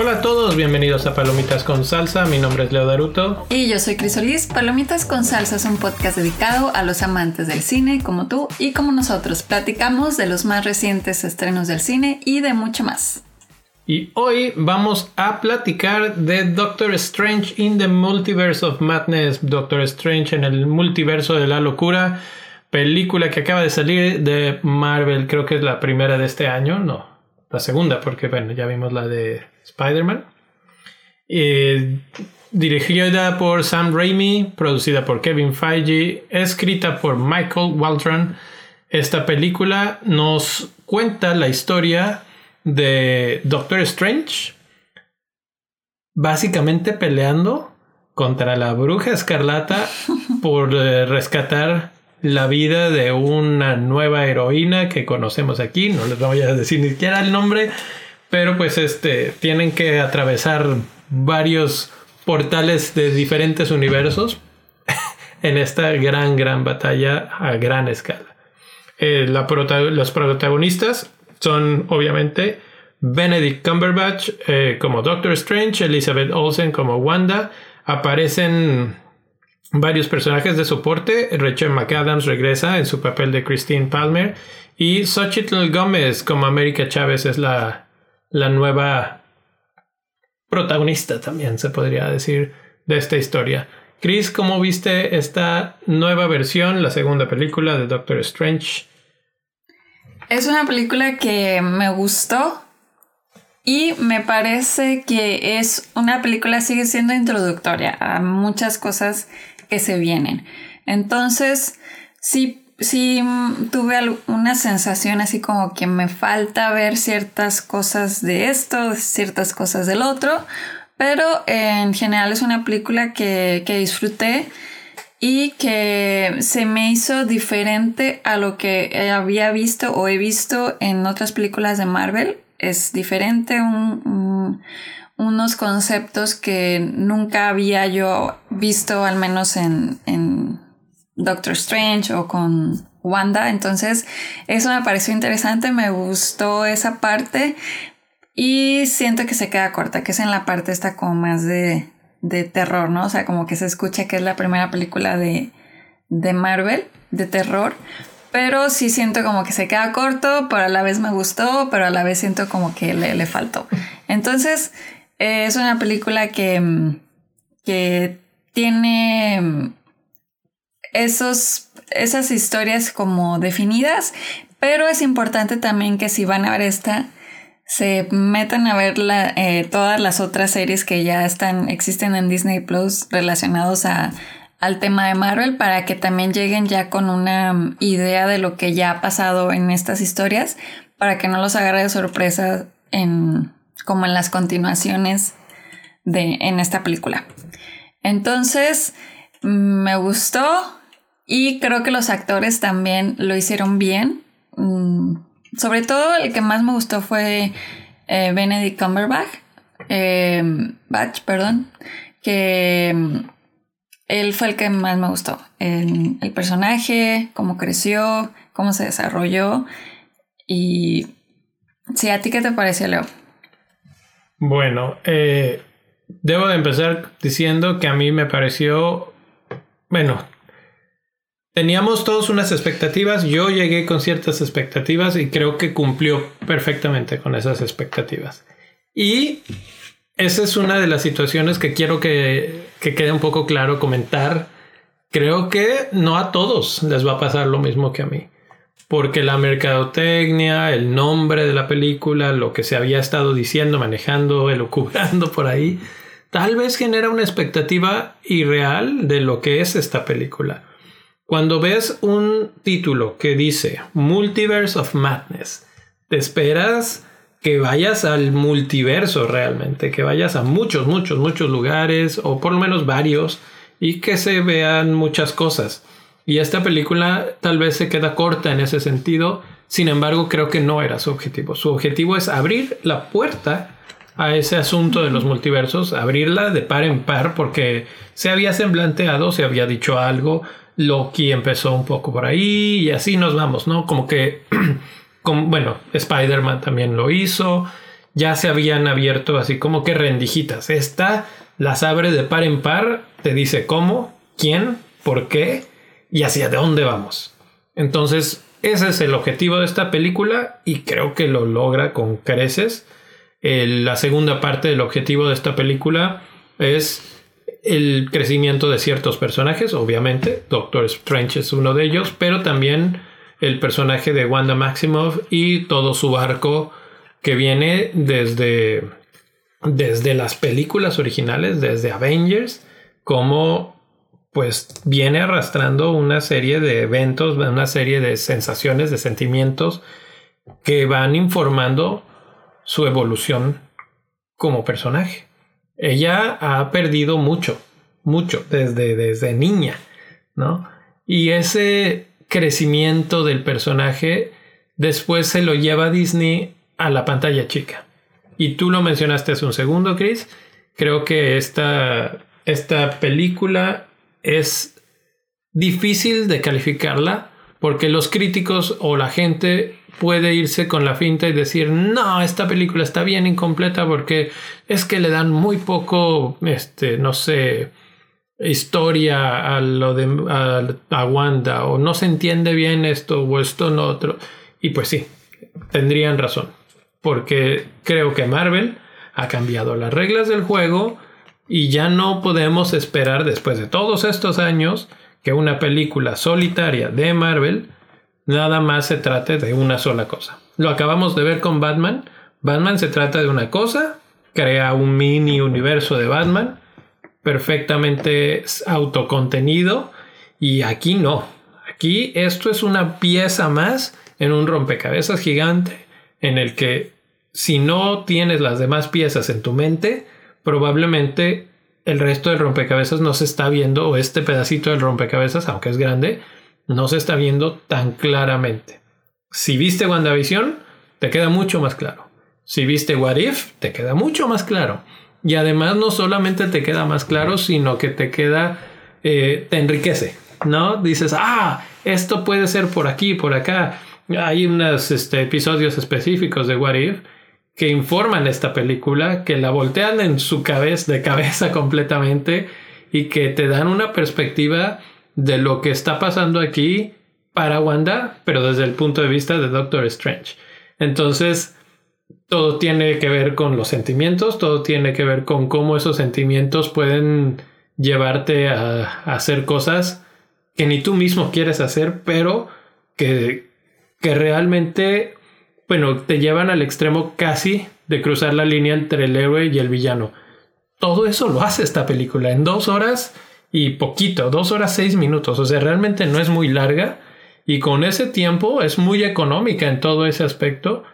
Hola a todos, bienvenidos a Palomitas con Salsa. Mi nombre es Leo Daruto. Y yo soy Crisolis. Palomitas con Salsa es un podcast dedicado a los amantes del cine, como tú y como nosotros. Platicamos de los más recientes estrenos del cine y de mucho más. Y hoy vamos a platicar de Doctor Strange in the Multiverse of Madness. Doctor Strange en el multiverso de la locura. Película que acaba de salir de Marvel, creo que es la primera de este año, no, la segunda, porque bueno, ya vimos la de Spider-Man. Eh, dirigida por Sam Raimi, producida por Kevin Feige, escrita por Michael Waldron. Esta película nos cuenta la historia de Doctor Strange, básicamente peleando contra la bruja escarlata por eh, rescatar la vida de una nueva heroína que conocemos aquí. No les voy a decir ni siquiera el nombre, pero pues este tienen que atravesar varios portales de diferentes universos en esta gran, gran batalla a gran escala. Eh, los protagonistas son obviamente Benedict Cumberbatch eh, como Doctor Strange, Elizabeth Olsen como Wanda. Aparecen varios personajes de soporte. Rachel McAdams regresa en su papel de Christine Palmer. Y Xochitl Gómez como América Chávez es la, la nueva protagonista también, se podría decir, de esta historia. Chris, ¿cómo viste esta nueva versión, la segunda película de Doctor Strange? Es una película que me gustó y me parece que es una película, sigue siendo introductoria a muchas cosas que se vienen. Entonces, sí, sí mm, tuve una sensación así como que me falta ver ciertas cosas de esto, ciertas cosas del otro, pero en general es una película que, que disfruté y que se me hizo diferente a lo que había visto o he visto en otras películas de Marvel. Es diferente, un unos conceptos que nunca había yo visto, al menos en, en Doctor Strange o con Wanda. Entonces, eso me pareció interesante, me gustó esa parte y siento que se queda corta, que es en la parte esta como más de, de terror, ¿no? O sea, como que se escucha que es la primera película de, de Marvel, de terror, pero sí siento como que se queda corto, pero a la vez me gustó, pero a la vez siento como que le, le faltó. Entonces, es una película que, mm, que tiene mm, esos, esas historias como definidas, pero es importante también que si van a ver esta, se metan a ver eh, todas las otras series que ya están, existen en Disney Plus relacionados a, al tema de Marvel para que también lleguen ya con una mm, idea de lo que ya ha pasado en estas historias, para que no los agarre de sorpresa en, como en las continuaciones de, en esta película. Entonces, me gustó y creo que los actores también lo hicieron bien. Mm, sobre todo el que más me gustó fue eh, Benedict Cumberbatch, eh, perdón, que mm, él fue el que más me gustó. El, el personaje, cómo creció, cómo se desarrolló. Y sí, ¿a ti qué te pareció, Leo? Bueno, eh, debo de empezar diciendo que a mí me pareció, bueno, teníamos todos unas expectativas, yo llegué con ciertas expectativas y creo que cumplió perfectamente con esas expectativas. Y esa es una de las situaciones que quiero que, que quede un poco claro comentar. Creo que no a todos les va a pasar lo mismo que a mí porque la mercadotecnia, el nombre de la película, lo que se había estado diciendo, manejando, elucubrando por ahí, tal vez genera una expectativa irreal de lo que es esta película. Cuando ves un título que dice Multiverse of Madness, te esperas que vayas al multiverso realmente, que vayas a muchos, muchos, muchos lugares, o por lo menos varios, y que se vean muchas cosas. Y esta película tal vez se queda corta en ese sentido, sin embargo creo que no era su objetivo. Su objetivo es abrir la puerta a ese asunto de los multiversos, abrirla de par en par porque se había semblanteado, se había dicho algo, Loki empezó un poco por ahí y así nos vamos, ¿no? Como que, bueno, Spider-Man también lo hizo, ya se habían abierto así como que rendijitas. Esta las abre de par en par, te dice cómo, quién, por qué y hacia dónde vamos. Entonces, ese es el objetivo de esta película y creo que lo logra con creces. la segunda parte del objetivo de esta película es el crecimiento de ciertos personajes, obviamente. Doctor Strange es uno de ellos, pero también el personaje de Wanda Maximoff y todo su arco que viene desde, desde las películas originales, desde Avengers, como pues viene arrastrando una serie de eventos, una serie de sensaciones, de sentimientos que van informando su evolución como personaje. Ella ha perdido mucho, mucho desde, desde niña, ¿no? Y ese crecimiento del personaje después se lo lleva Disney a la pantalla chica. Y tú lo mencionaste hace un segundo, Chris. Creo que esta, esta película es difícil de calificarla porque los críticos o la gente puede irse con la finta y decir, no, esta película está bien incompleta porque es que le dan muy poco, este, no sé, historia a lo de a, Wanda o no se entiende bien esto o esto no otro. Y pues sí, tendrían razón, porque creo que Marvel ha cambiado las reglas del juego y ya no podemos esperar después de todos estos años que una película solitaria de Marvel nada más se trate de una sola cosa. Lo acabamos de ver con Batman. Batman se trata de una cosa, crea un mini universo de Batman, perfectamente autocontenido, y aquí no. Aquí esto es una pieza más en un rompecabezas gigante en el que si no tienes las demás piezas en tu mente, probablemente el resto del rompecabezas no se está viendo, o este pedacito del rompecabezas, aunque es grande, no se está viendo tan claramente. Si viste WandaVision, te queda mucho más claro. Si viste What If, te queda mucho más claro. Y además no solamente te queda más claro, sino que te queda, eh, te enriquece, ¿no? Dices, ah, esto puede ser por aquí, por acá. Hay unos este, episodios específicos de What If que informan esta película, que la voltean en su cabeza, de cabeza completamente y que te dan una perspectiva de lo que está pasando aquí para Wanda, pero desde el punto de vista de Doctor Strange. Entonces, todo tiene que ver con los sentimientos, todo tiene que ver con cómo esos sentimientos pueden llevarte a, hacer cosas que ni tú mismo quieres hacer, pero que, que realmente bueno, te llevan al extremo casi de cruzar la línea entre el héroe y el villano. Todo eso lo hace esta película en dos horas y poquito, dos horas seis minutos. O sea, realmente no es muy larga y con ese tiempo es muy económica en todo ese aspecto.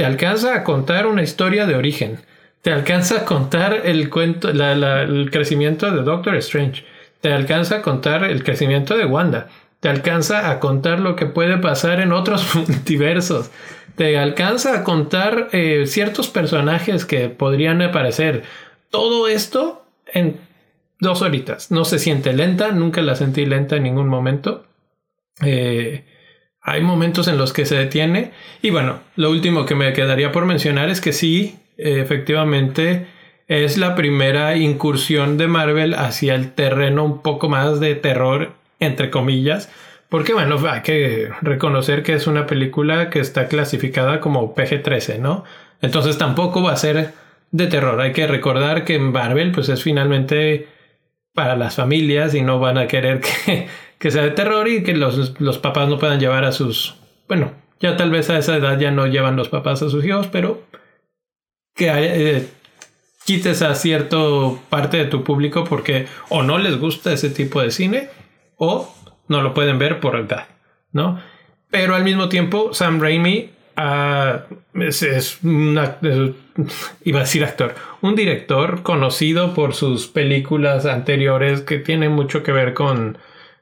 Te alcanza a contar una historia de origen. Te alcanza a contar el cuento, el crecimiento de Doctor Strange. Te alcanza a contar el crecimiento de Wanda. Te alcanza a contar lo que puede pasar en otros multiversos te alcanza a contar eh, ciertos personajes que podrían aparecer. Todo esto en dos horitas. No se siente lenta, nunca la sentí lenta en ningún momento. Eh, hay momentos en los que se detiene. Y bueno, lo último que me quedaría por mencionar es que sí, efectivamente, es la primera incursión de Marvel hacia el terreno un poco más de terror, entre comillas porque bueno, hay que reconocer que es una película que está clasificada como PG-13, ¿no? Entonces tampoco va a ser de terror. Hay que recordar que Marvel pues es finalmente para las familias y no van a querer que, sea de terror y que los, los, papás no puedan llevar a sus... Bueno, ya tal vez a esa edad ya no llevan los papás a sus hijos, pero que eh, quites a cierto parte de tu público porque o no les gusta ese tipo de cine o no lo pueden ver por edad, ¿no? Pero al mismo tiempo, Sam Raimi ah, es, una, iba a decir actor, un director conocido por sus películas anteriores que tienen mucho que ver con,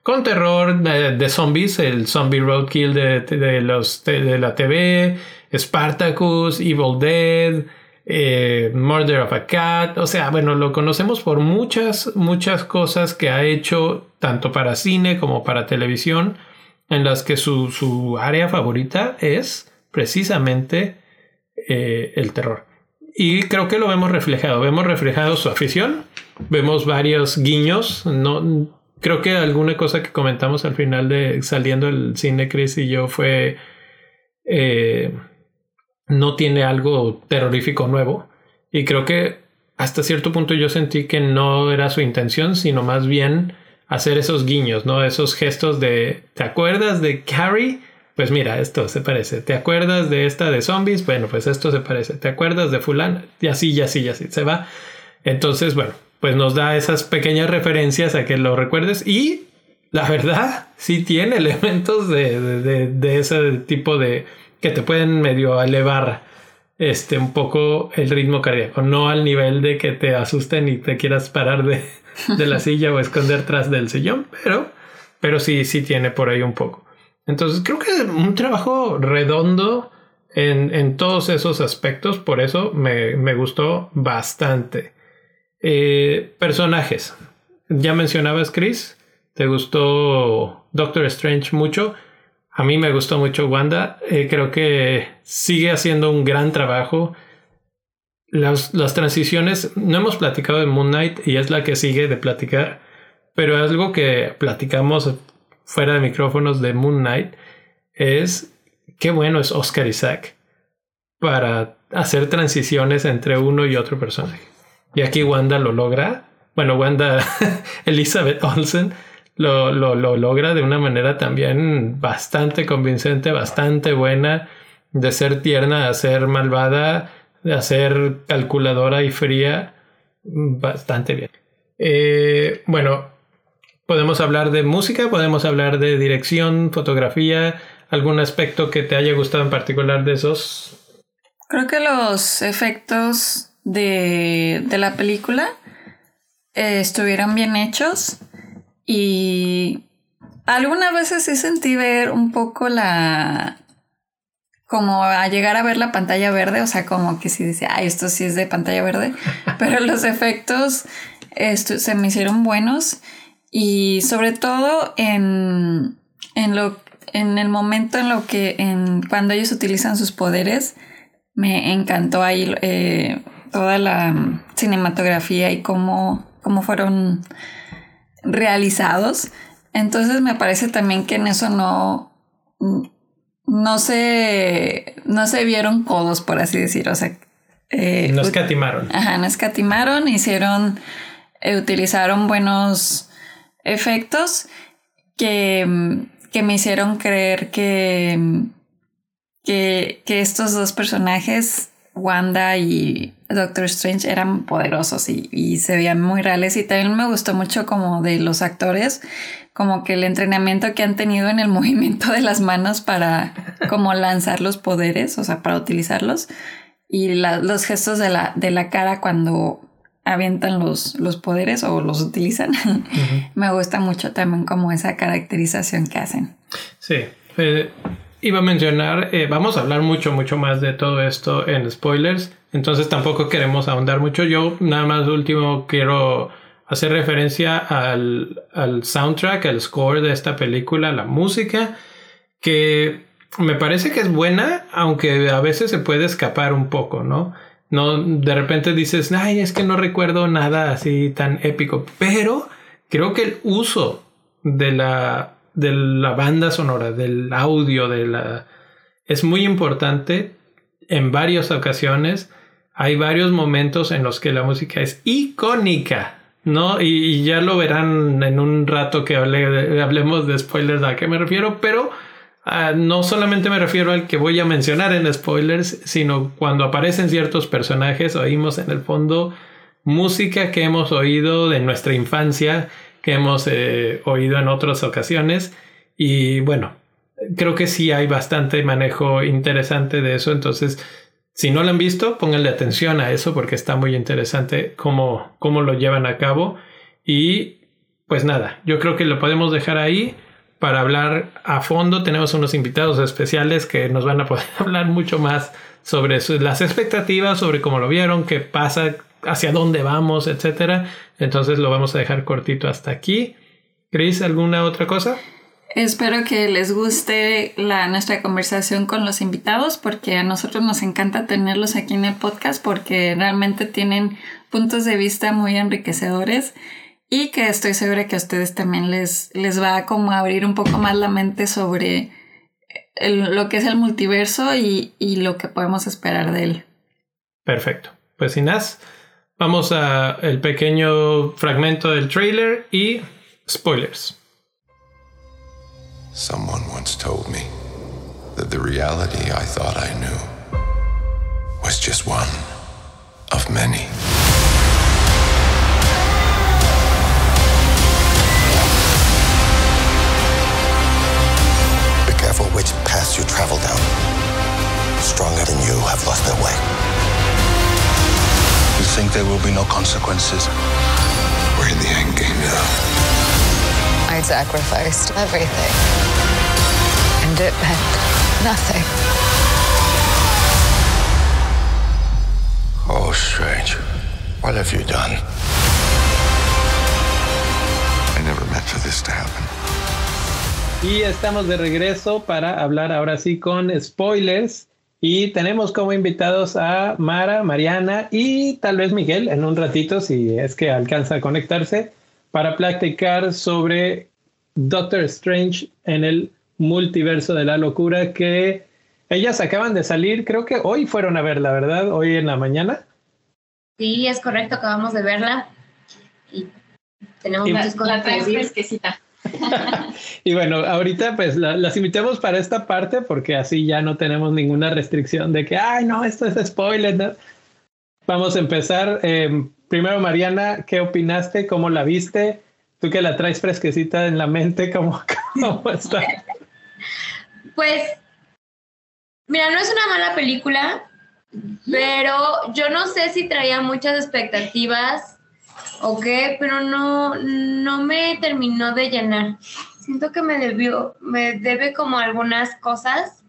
con terror de, zombies, el Zombie Roadkill de, de, los, de la TV, Spartacus, Evil Dead, eh, Murder of a Cat, o sea, bueno, lo conocemos por muchas, muchas cosas que ha hecho tanto para cine como para televisión, en las que su, su área favorita es precisamente eh, el terror. Y creo que lo vemos reflejado, vemos reflejado su afición, vemos varios guiños, no, creo que alguna cosa que comentamos al final de saliendo el cine, Chris y yo, fue... Eh, no tiene algo terrorífico nuevo. Y creo que hasta cierto punto yo sentí que no era su intención, sino más bien hacer esos guiños, ¿no? Esos gestos de, ¿te acuerdas de Carrie? Pues mira, esto se parece. ¿Te acuerdas de esta de zombies? Bueno, pues esto se parece. ¿Te acuerdas de fulano? Y así, y así, y así. Se va. Entonces, bueno, pues nos da esas pequeñas referencias a que lo recuerdes y la verdad sí tiene elementos de, de, de ese tipo de, que te pueden medio elevar este un poco el ritmo cardíaco, no al nivel de que te asusten y te quieras parar de, de la silla o esconder tras del sillón, pero, pero sí, sí tiene por ahí un poco. Entonces creo que un trabajo redondo en, en todos esos aspectos, por eso me, me gustó bastante. Eh, personajes. Ya mencionabas, Chris, te gustó Doctor Strange mucho. A mí me gustó mucho Wanda. Eh, creo que sigue haciendo un gran trabajo. Las, las, transiciones, no hemos platicado de Moon Knight y es la que sigue de platicar, pero algo que platicamos fuera de micrófonos de Moon Knight es qué bueno es Oscar Isaac para hacer transiciones entre uno y otro personaje. Y aquí Wanda lo logra. Bueno, Wanda Elizabeth Olsen lo, lo, lo, logra de una manera también bastante convincente, bastante buena, de ser tierna a ser malvada, de ser calculadora y fría, bastante bien. Eh, bueno, podemos hablar de música, podemos hablar de dirección, fotografía, algún aspecto que te haya gustado en particular de esos. Creo que los efectos de, de la película eh, estuvieron bien hechos. Y algunas veces sí sentí ver un poco la... como a llegar a ver la pantalla verde, o sea, como que sí dice, ay, esto sí es de pantalla verde, pero los efectos se me hicieron buenos y sobre todo en, en, lo, en el momento en lo que, en, cuando ellos utilizan sus poderes, me encantó ahí eh, toda la cinematografía y cómo, cómo fueron realizados. Entonces me parece también que en eso no, no se, no se vieron codos, por así decir. O sea, eh, no escatimaron. Ajá, no escatimaron, hicieron, eh, utilizaron buenos efectos que, que me hicieron creer que, que, que estos dos personajes, Wanda y Doctor Strange eran poderosos y, se veían muy reales y también me gustó mucho como de los actores, como que el entrenamiento que han tenido en el movimiento de las manos para como lanzar los poderes, o sea, para utilizarlos y los gestos de la, de la cara cuando avientan los, los poderes o los utilizan. me gusta mucho también como esa caracterización que hacen. Sí. Eh, iba a mencionar, eh, vamos a hablar mucho, mucho más de todo esto en spoilers entonces tampoco queremos ahondar mucho. Yo nada más último quiero hacer referencia al, al soundtrack, al score de esta película, la música, que me parece que es buena, aunque a veces se puede escapar un poco, ¿no? No, de repente dices, ay, es que no recuerdo nada así tan épico, pero creo que el uso de la, de la banda sonora, del audio, de la, es muy importante en varias ocasiones hay varios momentos en los que la música es icónica, ¿no? Y, ya lo verán en un rato que hablemos de spoilers a qué me refiero, pero ah, no solamente me refiero al que voy a mencionar en spoilers, sino cuando aparecen ciertos personajes, oímos en el fondo música que hemos oído de nuestra infancia, hemos eh, oído en otras ocasiones. Y bueno, creo que sí hay bastante manejo interesante de eso, entonces si no lo han visto, pónganle atención a eso porque está muy interesante cómo, cómo lo llevan a cabo. Y pues nada, yo creo que lo podemos dejar ahí. para hablar a fondo. Tenemos unos invitados especiales que nos van a poder hablar mucho más sobre las expectativas, sobre cómo lo vieron, qué pasa, hacia dónde vamos, etcétera. Entonces lo vamos a dejar cortito hasta aquí. Chris, ¿alguna otra cosa? Espero que les guste la, nuestra conversación con los invitados porque a nosotros nos encanta tenerlos aquí en el podcast porque realmente tienen puntos de vista muy enriquecedores y que estoy segura que a ustedes también les, les va a como abrir un poco más la mente sobre lo que es el multiverso y, y lo que podemos esperar de él. Perfecto. Pues sin más, vamos a el pequeño fragmento del trailer y spoilers. Someone once told me that the reality I thought I knew was just one of many. Be careful which path you travel down. Stronger than you have lost their way. You think there will be no consequences? We're in the end game now. I sacrificed everything. And it meant nothing. Oh, Strange. What have you done? I never meant for this to happen. Y estamos de regreso para hablar ahora sí con spoilers. Y tenemos como invitados a Mara, Mariana y tal vez Miguel en un ratito, si es que alcanza a conectarse para platicar sobre Doctor Strange en el multiverso de la locura que ellas acaban de salir, creo que hoy fueron a verla, ¿verdad? Hoy en la mañana. Sí, es correcto, acabamos de verla y tenemos muchas cosas y bueno, ahorita pues las invitamos para esta parte porque así ya no tenemos ninguna restricción de que, ay, no, esto es spoiler. Vamos a empezar. Em, primero, Mariana, ¿qué opinaste? ¿Cómo la viste? Tú que la traes fresquecita en la mente, ¿cómo, cómo está? Pues, mira, no es una mala película, pero yo no sé si traía muchas expectativas o qué, pero no, no me terminó de llenar. Siento que me debió, me debe como algunas cosas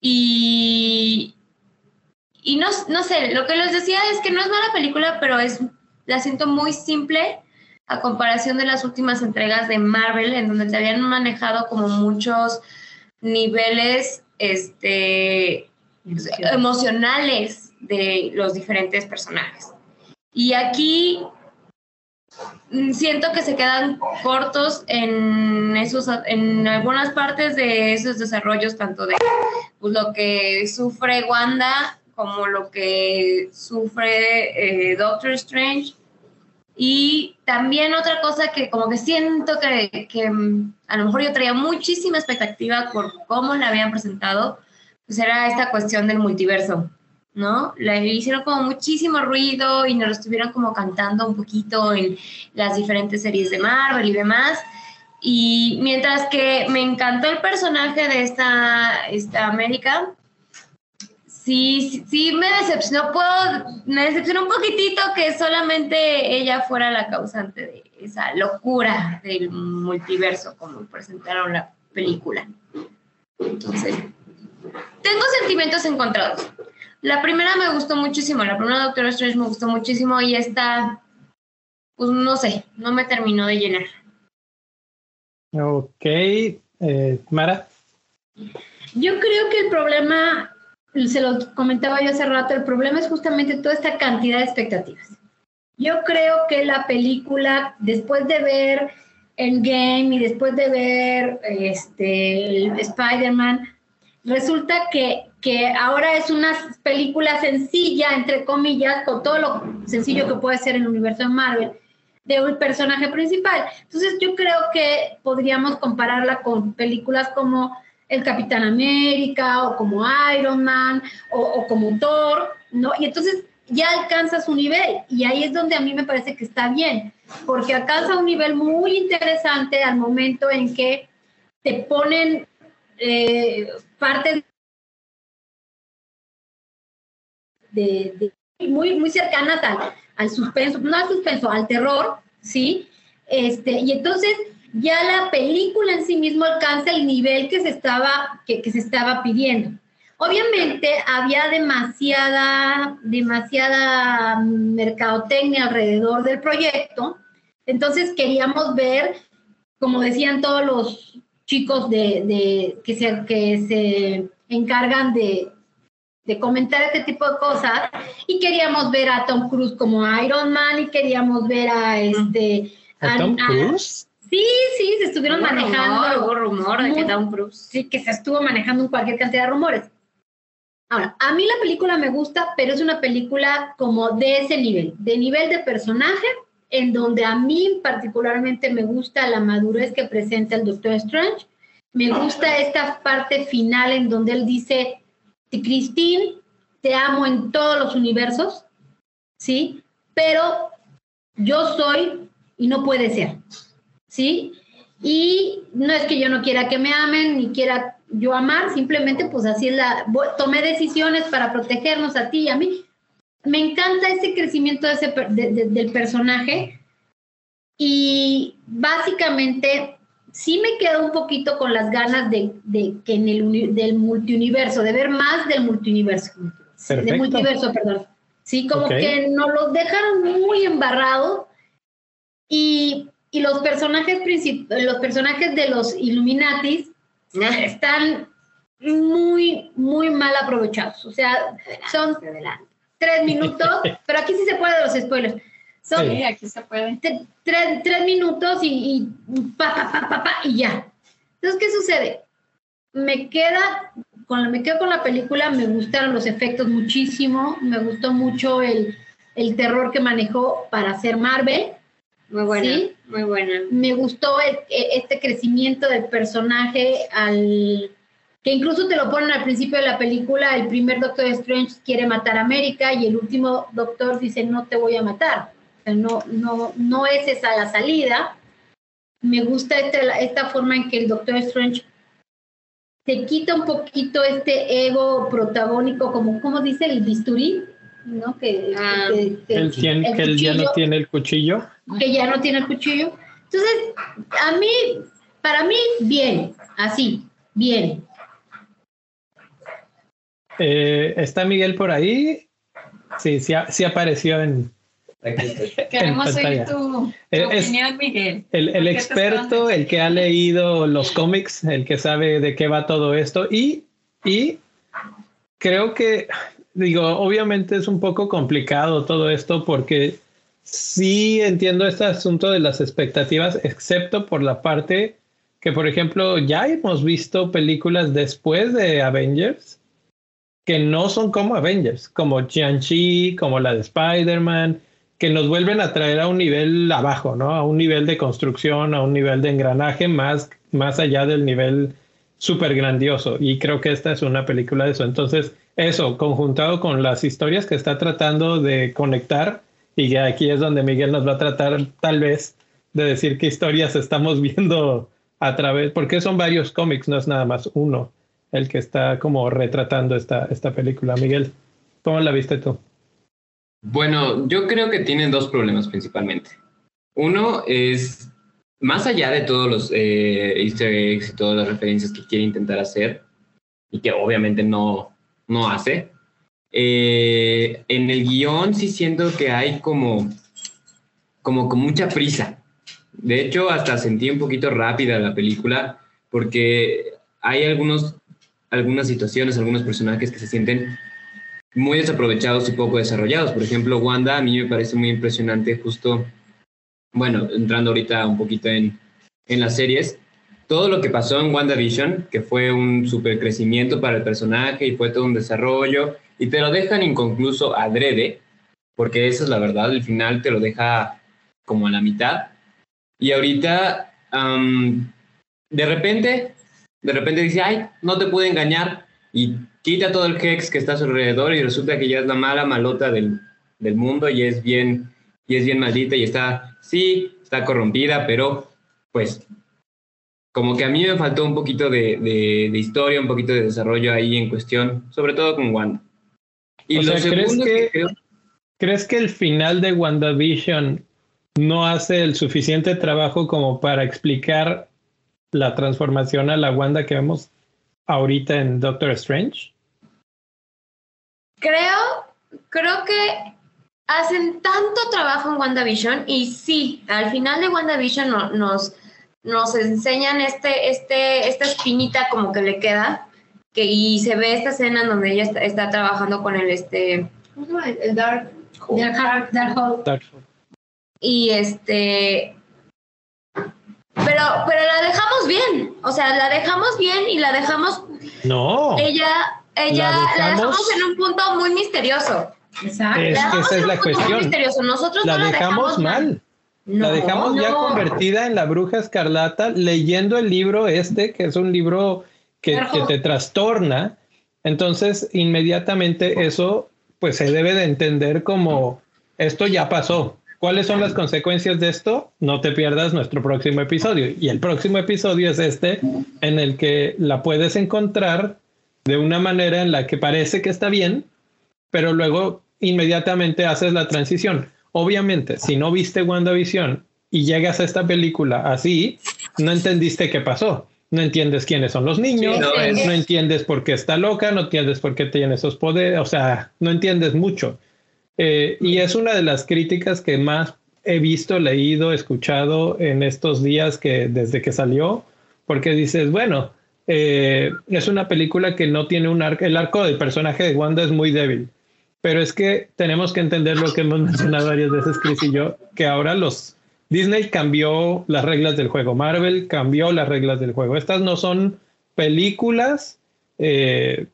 y, y no, no sé, lo que les decía es que no es mala película, pero es, la siento muy simple a comparación de las últimas entregas de Marvel, en donde te habían manejado como muchos niveles este, emocionales de los diferentes personajes. Y aquí mm, siento que se quedan cortos en esos en algunas partes de esos desarrollos tanto de pues, lo que sufre Wanda como lo que sufre eh, Doctor Strange. Y también otra cosa que como que siento que, que, mm, a lo mejor yo traía muchísima expectativa por cómo la habían presentado, pues era esta cuestión del multiverso, ¿no? Le hicieron como muchísimo ruido y nos lo estuvieron como cantando un poquito en las diferentes series de Marvel y demás. Y mientras que me encantó el personaje de esta, esta América, sí, sí me decepcionó, puedo, me decepcionó un poquitito que solamente ella fuera la causante de esa locura del multiverso, como presentaron la película. Entonces, tengo sentimientos encontrados. La primera me gustó muchísimo, la primera Doctor Strange me gustó muchísimo y esta, pues no sé, no me terminó de llenar. Ok, eh, Mara. Yo creo que el problema se lo comentaba yo hace rato, el problema es justamente toda esta cantidad de expectativas. Yo creo que la película, después de ver el game y después de ver este, Spider-Man, resulta que, que ahora es una película sencilla, entre comillas, con todo lo sencillo que puede ser el universo de Marvel, de un personaje principal. Entonces yo creo que podríamos compararla con películas como el Capitán América o como Iron Man o, como Thor, ¿no? Y entonces ya alcanza su nivel y ahí es donde a mí me parece que está bien, porque alcanza un nivel muy interesante al momento en que te ponen eh, parte de, muy, muy cercanas al, al suspenso, no al suspenso, al terror, ¿sí? Este, y entonces ya la película en sí mismo alcanza el nivel que se estaba, que, que se estaba pidiendo. Obviamente había demasiada, demasiada mercadotecnia alrededor del proyecto, entonces queríamos ver, como decían todos los chicos de, de que, se, que se encargan de, de comentar este tipo de cosas, y queríamos ver a Tom Cruise como Iron Man, y queríamos ver a este... ¿A Tom Cruise? Sí, sí, se estuvieron Hubo manejando. rumor, hubo rumor de que Tom Cruise. Sí, que se estuvo manejando en cualquier cantidad de rumores. Ahora, a mí la película me gusta, pero es una película como de ese nivel, de nivel de personaje, en donde a mí particularmente me gusta la madurez que presenta el Doctor Strange. Me gusta esta parte final en donde él dice, Christine, te amo en todos los universos, ¿sí? Pero yo soy y no puede ser, ¿sí? Y no es que yo no quiera que me amen ni quiera yo amar, simplemente pues así es la, tomé decisiones para protegernos a ti y a mí. Me encanta ese crecimiento de ese del personaje y básicamente sí me quedo un poquito con las ganas de, de que en el del multiuniverso, de ver más del multiuniverso. Del Perfecto. multiverso, perdón. Sí, como Ok. que nos los dejaron muy embarrados y, y los personajes los personajes de los Illuminatis están muy, muy mal aprovechados. O sea, son tres minutos, pero aquí sí se puede de los spoilers. Son Sí. Aquí se puede. tre- tres, tres minutos y, y pa, pa, pa, pa, pa, y ya. Entonces, ¿qué sucede? Me queda, con, me quedo con la película, me gustaron los efectos muchísimo, me gustó mucho el, el terror que manejó para hacer Marvel. Muy buena, Sí. muy buena. Me gustó el- e- este crecimiento del personaje al que incluso te lo ponen al principio de la película, el primer Doctor Strange quiere matar a América y el último Doctor dice no te voy a matar. No, no, no es esa la salida. Me gusta este- esta forma en que el Doctor Strange te quita un poquito este ego protagónico, como, ¿cómo dice el bisturí? ¿No? Que, Ah. que- que- el que él ya no tiene el cuchillo. que ya no tiene el cuchillo. Entonces, a mí, para mí, bien, así, bien. Eh, ¿Está Miguel por ahí? Sí, sí, sí apareció en Queremos pantalla. tu, tu Eh, es- opinión, Miguel. el, el ¿Por qué te experto, el que ha leído los cómics, el que sabe de qué va todo esto. Y, y creo que, digo, obviamente es un poco complicado todo esto porque sí entiendo este asunto de las expectativas, excepto por la parte que, por ejemplo, ya hemos visto películas después de Avengers que no son como Avengers, como Shang-Chi, como la de Spider-Man, que nos vuelven a traer a un nivel abajo, ¿no? A un nivel de construcción, a un nivel de engranaje más, más allá del nivel súper grandioso. Y creo que esta es una película de eso. Entonces, eso, conjuntado con las historias que está tratando de conectar, y aquí es donde Miguel nos va a tratar tal vez de decir qué historias estamos viendo a través, porque son varios cómics, no es nada más uno el que está como retratando esta, esta película. Miguel, ¿cómo la viste tú? Bueno, yo creo que tienen dos problemas principalmente. Uno es, más allá de todos los eh, easter eggs y todas las referencias que quiere intentar hacer, y que obviamente no, no hace, eh, en el guion sí siento que hay como, como con mucha prisa. De hecho, hasta sentí un poquito rápida la película, porque hay algunos, algunas situaciones, algunos personajes que se sienten muy desaprovechados y poco desarrollados. Por ejemplo, Wanda a mí me parece muy impresionante justo, bueno, entrando ahorita un poquito en, en las series, todo lo que pasó en WandaVision, que fue un super crecimiento para el personaje y fue todo un desarrollo, y te lo dejan inconcluso adrede, porque esa es la verdad, el final te lo deja como a la mitad. Y ahorita, de repente, de repente dice, ay, no te pude engañar, y quita todo el hex que está a su alrededor y resulta que ya es la mala malota del, del mundo y es bien y es bien maldita y está sí está corrompida pero pues como que a mí me faltó un poquito de, de, de historia un poquito de desarrollo ahí en cuestión sobre todo con Wanda. Y O lo sea, ¿crees que- que creo ¿Crees que el final de WandaVision no hace el suficiente trabajo como para explicar la transformación a la Wanda que vemos ahorita en Doctor Strange? Creo, creo que hacen tanto trabajo en WandaVision y sí, al final de WandaVision no, nos, nos enseñan este, este, esta espinita como que le queda que, y se ve esta escena donde ella está, está trabajando con el este ¿Cómo se llama? El Dark, Dark, Dark Hole. Dark- y este pero pero la dejamos bien o sea la dejamos bien y la dejamos No, ella ella La la dejamos- dejamos, en un punto muy misterioso Exacto. Es que dejamos esa es la cuestión. misterioso. nosotros la no la dejamos mal. No, la dejamos ya no. convertida en la bruja escarlata leyendo el libro este, que es un libro que, que te trastorna. Entonces, inmediatamente eso, pues se debe de entender como esto ya pasó. ¿Cuáles son las consecuencias de esto? No te pierdas nuestro próximo episodio. Y el próximo episodio es este, en el que la puedes encontrar de una manera en la que parece que está bien, pero luego inmediatamente haces la transición. Obviamente, si no viste WandaVision y llegas a esta película así, no entendiste qué pasó. No entiendes quiénes son los niños, Sí, no, no entiendes por qué está loca, no entiendes por qué tiene esos poderes, o sea, no entiendes mucho. Eh, y es una de las críticas que más he visto, leído, escuchado en estos días que desde que salió, porque dices, bueno, eh, es una película que no tiene un arco, el arco del personaje de Wanda es muy débil, pero es que tenemos que entender lo que hemos mencionado varias veces, Chris y yo, que ahora los Disney cambió las reglas del juego, Marvel cambió las reglas del juego. Estas no son películas, eh,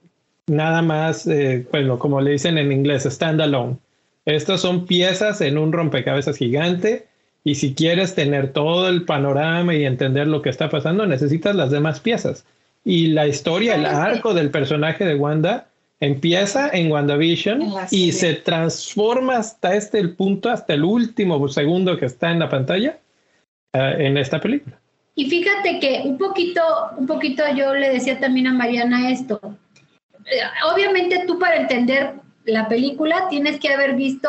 nada más, eh, bueno, como le dicen en inglés, standalone. Estas son piezas en un rompecabezas gigante y si quieres tener todo el panorama y entender lo que está pasando, necesitas las demás piezas. Y la historia, el arco del personaje de Wanda empieza en WandaVision En y se transforma hasta este el punto, hasta el último segundo que está en la pantalla eh, en esta película. Y fíjate que un poquito, un poquito yo le decía también a Mariana esto. Eh, Obviamente tú para entender la película tienes que haber visto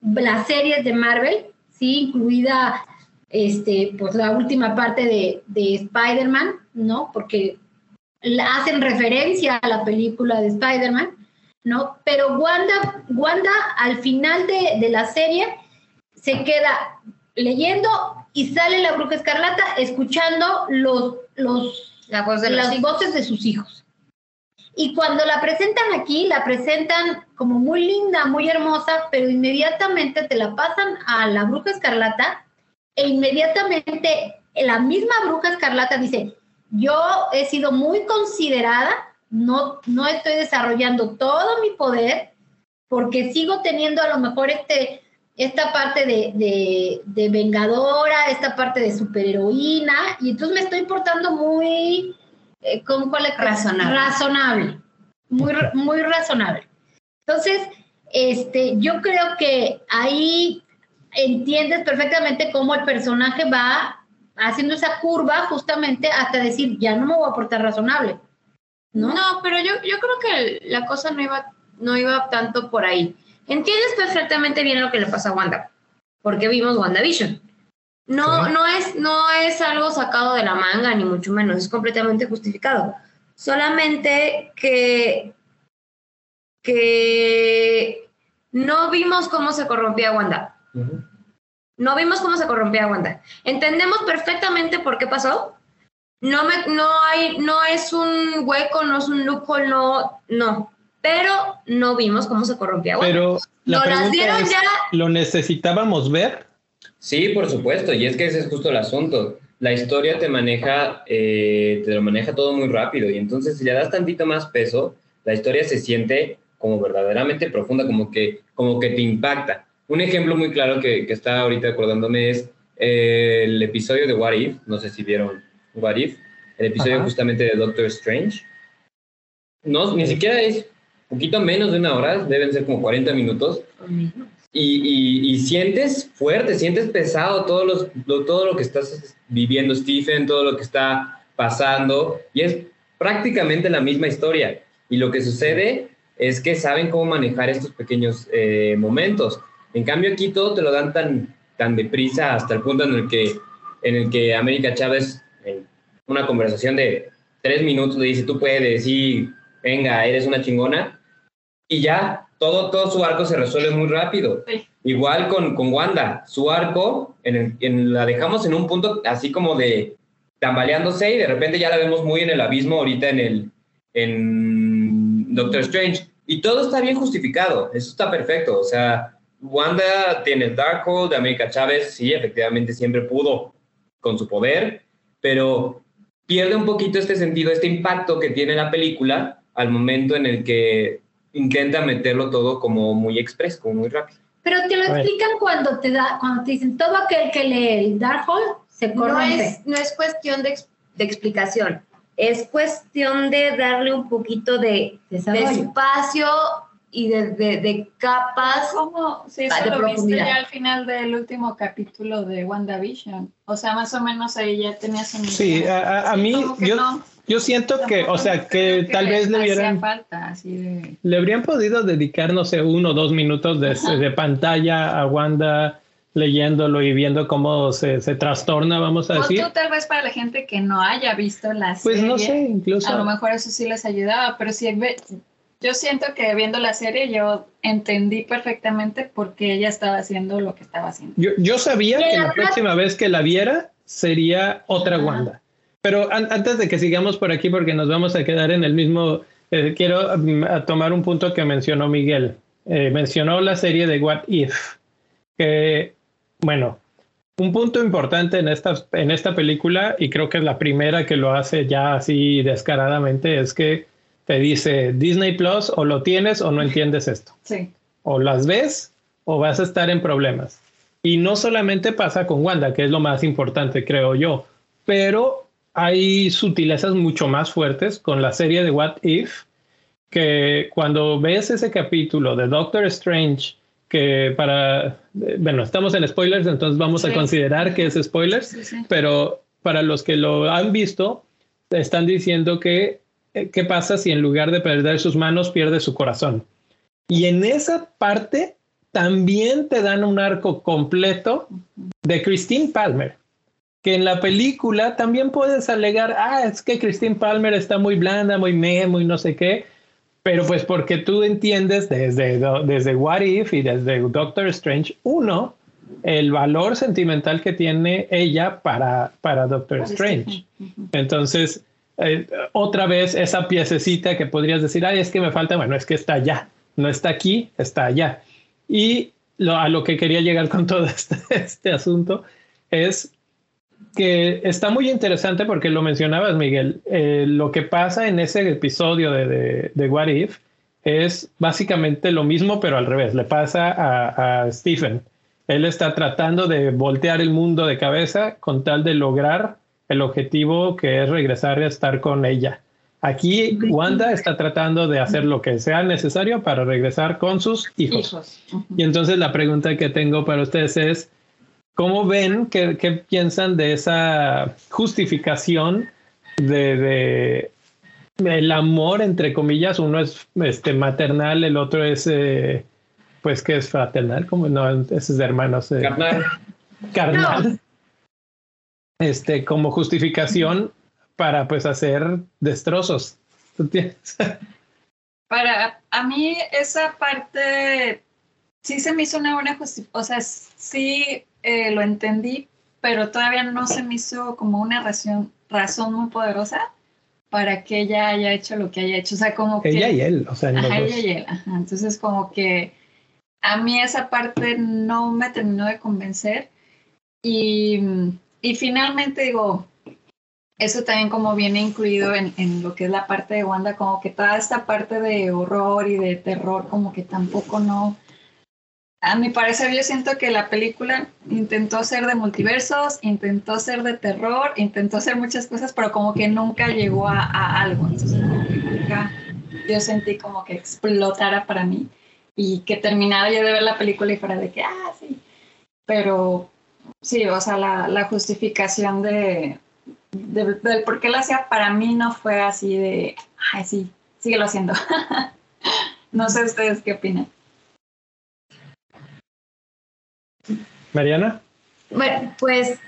las series de Marvel, sí, incluida este, pues la última parte de, de Spider-Man, ¿no? Porque la- hacen referencia a la película de Spider-Man, ¿no? Pero Wanda, Wanda al final de, de la serie se queda leyendo y sale la bruja escarlata escuchando los, los, La voz de los las hijos. voces de sus hijos. Y cuando la presentan aquí, la presentan como muy linda, muy hermosa, pero inmediatamente te la pasan a la bruja escarlata e inmediatamente la misma bruja escarlata dice, yo he sido muy considerada, no, no estoy desarrollando todo mi poder porque sigo teniendo a lo mejor este, esta parte de, de, de vengadora, esta parte de superheroína, y entonces me estoy portando muy, eh, ¿con cuál es? Razonable. Razonable, muy, muy razonable. Entonces, este, yo creo que ahí entiendes perfectamente cómo el personaje va haciendo esa curva justamente hasta decir, ya no me voy a portar razonable. ¿no? No, pero yo, yo creo que la cosa no iba, no iba tanto por ahí. Entiendes perfectamente bien lo que le pasa a Wanda, porque vimos WandaVision. No, no, es, no es algo sacado de la manga, ni mucho menos, es completamente justificado. Solamente que, que no vimos cómo se corrompía Wanda. No vimos cómo se corrompía Wanda. Entendemos perfectamente por qué pasó. No, me, no, hay, no es un hueco, no es un loophole, no, no. Pero no vimos cómo se corrompía Wanda. Pero la Nos las dieron es, ya. ¿lo necesitábamos ver? Sí, por supuesto, y es que ese es justo el asunto. La historia te maneja, eh, te lo maneja todo muy rápido, y entonces si le das tantito más peso, la historia se siente como verdaderamente profunda, como que, como que te impacta. Un ejemplo muy claro que, que está ahorita acordándome es eh, el episodio de What If, no sé si vieron What If, el episodio Ajá. justamente de Doctor Strange. No, ni siquiera es poquito menos de una hora, deben ser como 40 minutos, y, y- y sientes fuerte, sientes pesado todo, lo, todo lo que estás viviendo, Stephen, todo lo que está pasando, y es prácticamente la misma historia. Y lo que sucede es que saben cómo manejar estos pequeños eh, momentos. En cambio, aquí todo te lo dan tan, tan deprisa hasta el punto en el que, en el que América Chávez, en una conversación de tres minutos, le dice, tú puedes, sí, venga, eres una chingona, y ya, todo, todo su arco se resuelve muy rápido. Igual con, con Wanda, su arco en el- en- la dejamos en un punto así como de tambaleándose y de repente ya la vemos muy en el abismo ahorita en el en Doctor Strange. Y todo está bien justificado, eso está perfecto. O sea, Wanda tiene el Darkhold, América Chávez, sí, efectivamente siempre pudo con su poder, pero pierde un poquito este sentido, este impacto que tiene la película al momento en el que intenta meterlo todo como muy express, como muy rápido. Pero te lo explican cuando te da, cuando te dicen todo aquel que lee el Darkhold se No corrompe. es, no es cuestión de, de explicación, es cuestión de darle un poquito de, de espacio y de, de- de capas. ¿Cómo? Sí, Ah, eso de lo viste ya al final del último capítulo de WandaVision. O sea, más o menos ahí ya tenías un... Sí, a, a- a mí, como que yo, no, yo siento que, o sea, que tal vez le hubieran, falta, así de... le habrían podido dedicar, no sé, uno o dos minutos de, pantalla a Wanda leyéndolo y viendo cómo se, se trastorna, vamos a O decir. tú tal vez para la gente que no haya visto la Pues serie, no sé, incluso. a lo mejor eso sí les ayudaba, pero si yo siento que viendo la serie yo entendí perfectamente por qué ella estaba haciendo lo que estaba haciendo. Yo, yo sabía que la verdad- próxima vez que la viera sería otra. Wanda. Pero an- antes de que sigamos por aquí, porque nos vamos a quedar en el mismo, eh, quiero mm, a tomar un punto que mencionó Miguel. Eh, mencionó la serie de What If, que, bueno, un punto importante en esta, en esta película, y creo que es la primera que lo hace ya así descaradamente, es que te dice Disney Plus o lo tienes o no entiendes esto Sí. o las ves o vas a estar en problemas. Y no solamente pasa con Wanda, que es lo más importante, creo yo, pero hay sutilezas mucho más fuertes con la serie de What If, que cuando ves ese capítulo de Doctor Strange, que para, bueno, estamos en spoilers, entonces vamos a considerar que es spoilers, Sí, sí. pero para los que lo han visto, están diciendo que eh, qué pasa si en lugar de perder sus manos pierde su corazón. Y en esa parte también te dan un arco completo de Christine Palmer, que en la película también puedes alegar, ah, es que Christine Palmer está muy blanda, muy meh, muy no sé qué, pero pues porque tú entiendes desde, desde What If y desde Doctor Strange 1 el valor sentimental que tiene ella para, para Doctor Strange. Entonces, eh, otra vez esa piececita que podrías decir, ay, es que me falta, bueno, es que está allá, no está aquí, está allá. Y lo, a lo que quería llegar con todo este, este asunto es que está muy interesante porque lo mencionabas, Miguel. eh, lo que pasa en ese episodio de, de, de What If es básicamente lo mismo, pero al revés. Le pasa a, a Stephen. Él está tratando de voltear el mundo de cabeza con tal de lograr el objetivo que es regresar a estar con ella. Aquí Wanda está tratando de hacer lo que sea necesario para regresar con sus hijos. Y entonces la pregunta que tengo para ustedes es, ¿cómo ven, qué, qué piensan de esa justificación de, de el amor, entre comillas? Uno es este, maternal, el otro es, eh, pues, que es fraternal, como no, ese es de hermanos. eh, Carnal, carnal. Este, como justificación para, pues, hacer destrozos. ¿Tú tienes? Para a mí esa parte sí se me hizo una buena justificación, o sea, sí eh, lo entendí, pero todavía no se me hizo como una razón, razón muy poderosa para que ella haya hecho lo que haya hecho. O sea, como que... Ella y él, o sea, en Ajá, ella y él, ajá. Entonces como que a mí esa parte no me terminó de convencer y, y finalmente digo, eso también como viene incluido en, en lo que es la parte de Wanda, como que toda esta parte de horror y de terror como que tampoco no... A mi parecer yo siento que la película intentó ser de multiversos, intentó ser de terror, intentó hacer muchas cosas, pero como que nunca llegó a, algo. Entonces como que nunca yo sentí como que explotara para mí y que terminara yo de ver la película y fuera de que, ah, sí. Pero sí, o sea, la, la justificación de, de- del por qué lo hacía para mí no fue así de, ay, sí, síguelo haciendo. no sé ustedes qué opinan. Mariana. Bueno, pues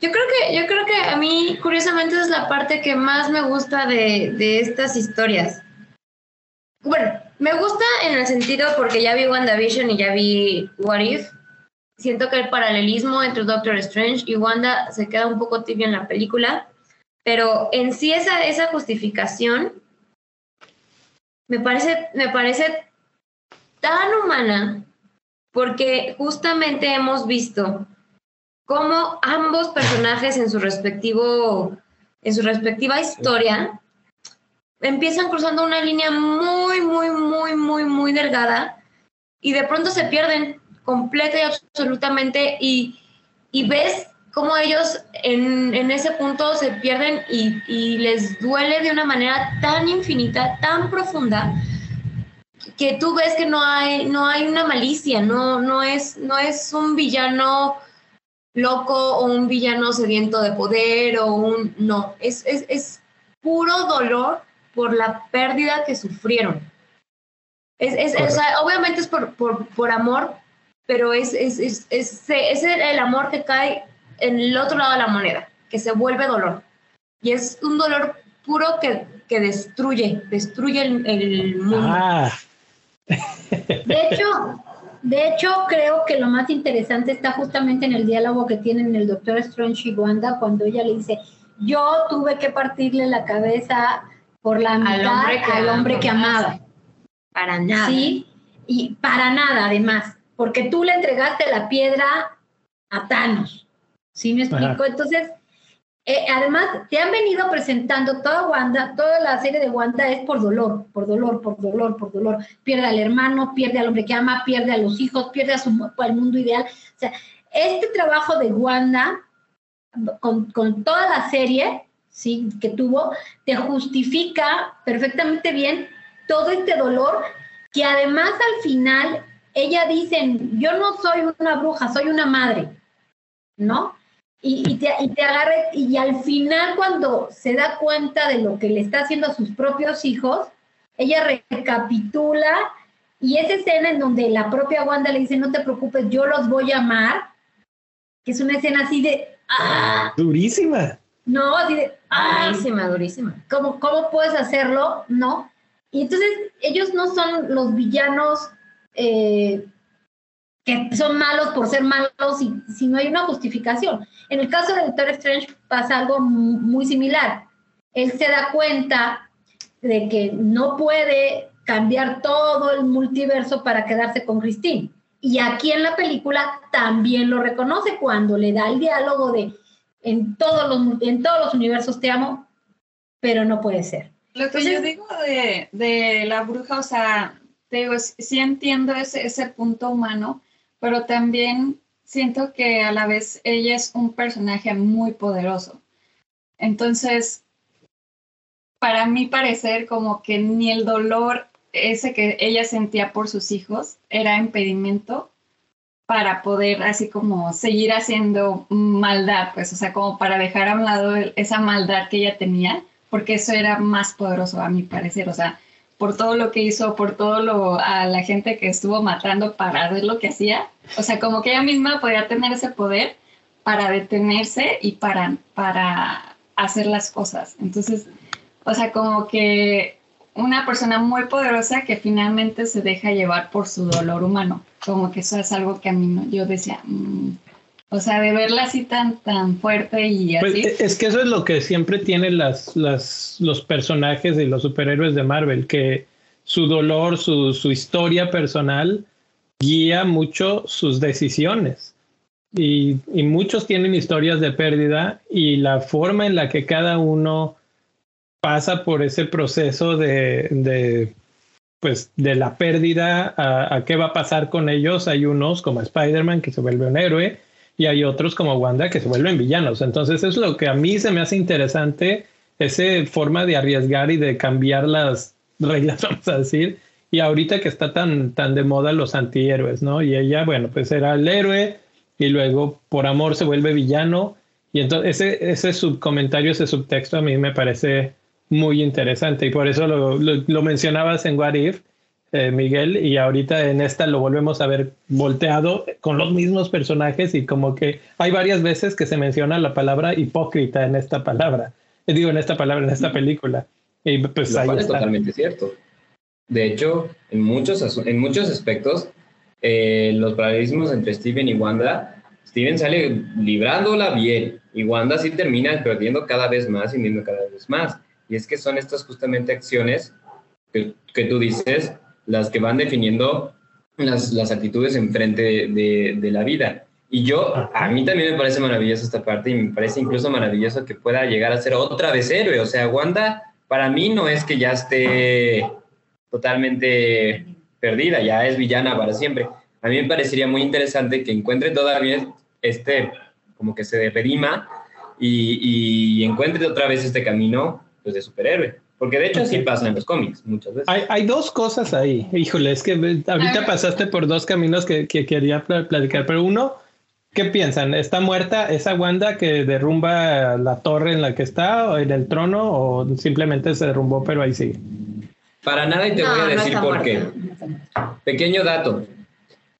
yo creo que, yo creo que a mí, curiosamente, es la parte que más me gusta de, de estas historias. Bueno, me gusta en el sentido porque ya vi WandaVision y ya vi What If. Siento que el paralelismo entre Doctor Strange y Wanda se queda un poco tibio en la película, pero en sí esa, esa justificación me parece, me parece tan humana porque justamente hemos visto cómo ambos personajes en su respectivo en su respectiva historia empiezan cruzando una línea muy muy muy muy muy delgada y de pronto se pierden completa y absolutamente y, y ves cómo ellos en, en, ese punto se pierden y, y les duele de una manera tan infinita, tan profunda, que tú ves que no hay, no hay una malicia, no, no, es, no es un villano loco o un villano sediento de poder o un... No, es, es, es puro dolor por la pérdida que sufrieron. Es, es, o sea, obviamente es por, por, por amor, pero es, es, es, es, es el amor que cae en el otro lado de la moneda, que se vuelve dolor. Y es un dolor puro que, que destruye, destruye el, el mundo. Ah. De hecho, de hecho, creo que lo más interesante está justamente en el diálogo que tienen el doctor Strange y Wanda cuando ella le dice, yo tuve que partirle la cabeza por la mitad al hombre que, al hombre que amaba. Para nada. Sí, y para nada además, porque tú le entregaste la piedra a Thanos. ¿Sí me explico? Ajá. Entonces, eh, además, te han venido presentando toda Wanda, toda la serie de Wanda es por dolor, por dolor, por dolor, por dolor. Pierde al hermano, pierde al hombre que ama, pierde a los hijos, pierde a su, al mundo ideal. O sea, este trabajo de Wanda, con, con toda la serie ¿sí? que tuvo, te justifica perfectamente bien todo este dolor que además al final ella dice, yo no soy una bruja, soy una madre, ¿no? Y, y, te, y te agarre, y al final cuando se da cuenta de lo que le está haciendo a sus propios hijos, ella recapitula y esa escena en donde la propia Wanda le dice, no te preocupes, yo los voy a amar, que es una escena así de... ¡ah! Durísima. No, así de... ¡ah! Durísima, durísima. ¿Cómo, ¿Cómo puedes hacerlo? No. Y entonces ellos no son los villanos eh, que son malos por ser malos y si no hay una justificación. En el caso de Doctor Strange pasa algo muy similar. Él se da cuenta de que no puede cambiar todo el multiverso para quedarse con Christine. Y aquí en la película también lo reconoce cuando le da el diálogo de en todos los, en todos los universos te amo, pero no puede ser. Lo que Entonces, yo digo de, de, la bruja, o sea, te digo, sí entiendo ese, ese punto humano, pero también siento que a la vez ella es un personaje muy poderoso. Entonces, para mí parecer como que ni el dolor ese que ella sentía por sus hijos era impedimento para poder así como seguir haciendo maldad, pues, o sea, como para dejar a un lado esa maldad que ella tenía, porque eso era más poderoso a mi parecer, o sea, por todo lo que hizo, por todo lo a la gente que estuvo matando para ver lo que hacía. O sea, como que ella misma podía tener ese poder para detenerse y para, para hacer las cosas. Entonces, o sea, como que una persona muy poderosa que finalmente se deja llevar por su dolor humano. Como que eso es algo que a mí no, yo decía, mmm, o sea, de verla así tan, tan fuerte y así. Pues es que eso es lo que siempre tienen las, las, los personajes y los superhéroes de Marvel, que su dolor, su, su historia personal guía mucho sus decisiones. Y, muchos tienen historias de pérdida y la forma en la que cada uno pasa por ese proceso de, de pues de la pérdida a, a, qué va a pasar con ellos. Hay unos como Spider-Man que se vuelve un héroe y hay otros como Wanda que se vuelven villanos. Entonces es lo que a mí se me hace interesante, esa forma de arriesgar y de cambiar las reglas, vamos a decir. Y ahorita que está tan, tan de moda los antihéroes, ¿no? Y ella, bueno, pues era el héroe y luego por amor se vuelve villano. Y entonces ese, ese subcomentario, ese subtexto a mí me parece muy interesante y por eso lo, lo, lo mencionabas en What If. eh, Miguel, y ahorita en esta lo volvemos a ver volteado con los mismos personajes y como que hay varias veces que se menciona la palabra hipócrita en esta palabra, eh, digo en esta palabra, en esta película. Y pues Lo ahí cual es totalmente cierto. De hecho, en muchos, en muchos aspectos, eh, los paralelismos entre Steven y Wanda, Steven sale librándola bien y Wanda sí termina perdiendo cada vez más y viendo cada vez más. Y es que son estas justamente acciones que, que tú dices las que van definiendo las, las actitudes enfrente de, de, de la vida. Y yo, a mí también me parece maravilloso esta parte y me parece incluso maravilloso que pueda llegar a ser otra vez héroe. O sea, Wanda para mí no es que ya esté totalmente perdida, ya es villana para siempre. A mí me parecería muy interesante que encuentre todavía este, como que se redima y, y encuentre otra vez este camino pues, de superhéroe. Porque de hecho así pasa en los cómics muchas veces. Hay, hay dos cosas ahí. Híjole, es que ahorita ver. pasaste por dos caminos que, que quería pla- platicar, pero uno, ¿qué piensan? ¿Está muerta esa Wanda que derrumba la torre en la que está o en el trono o simplemente se derrumbó pero ahí sigue? Para nada y te No, voy a no decir está por muerta, qué. no. Pequeño dato.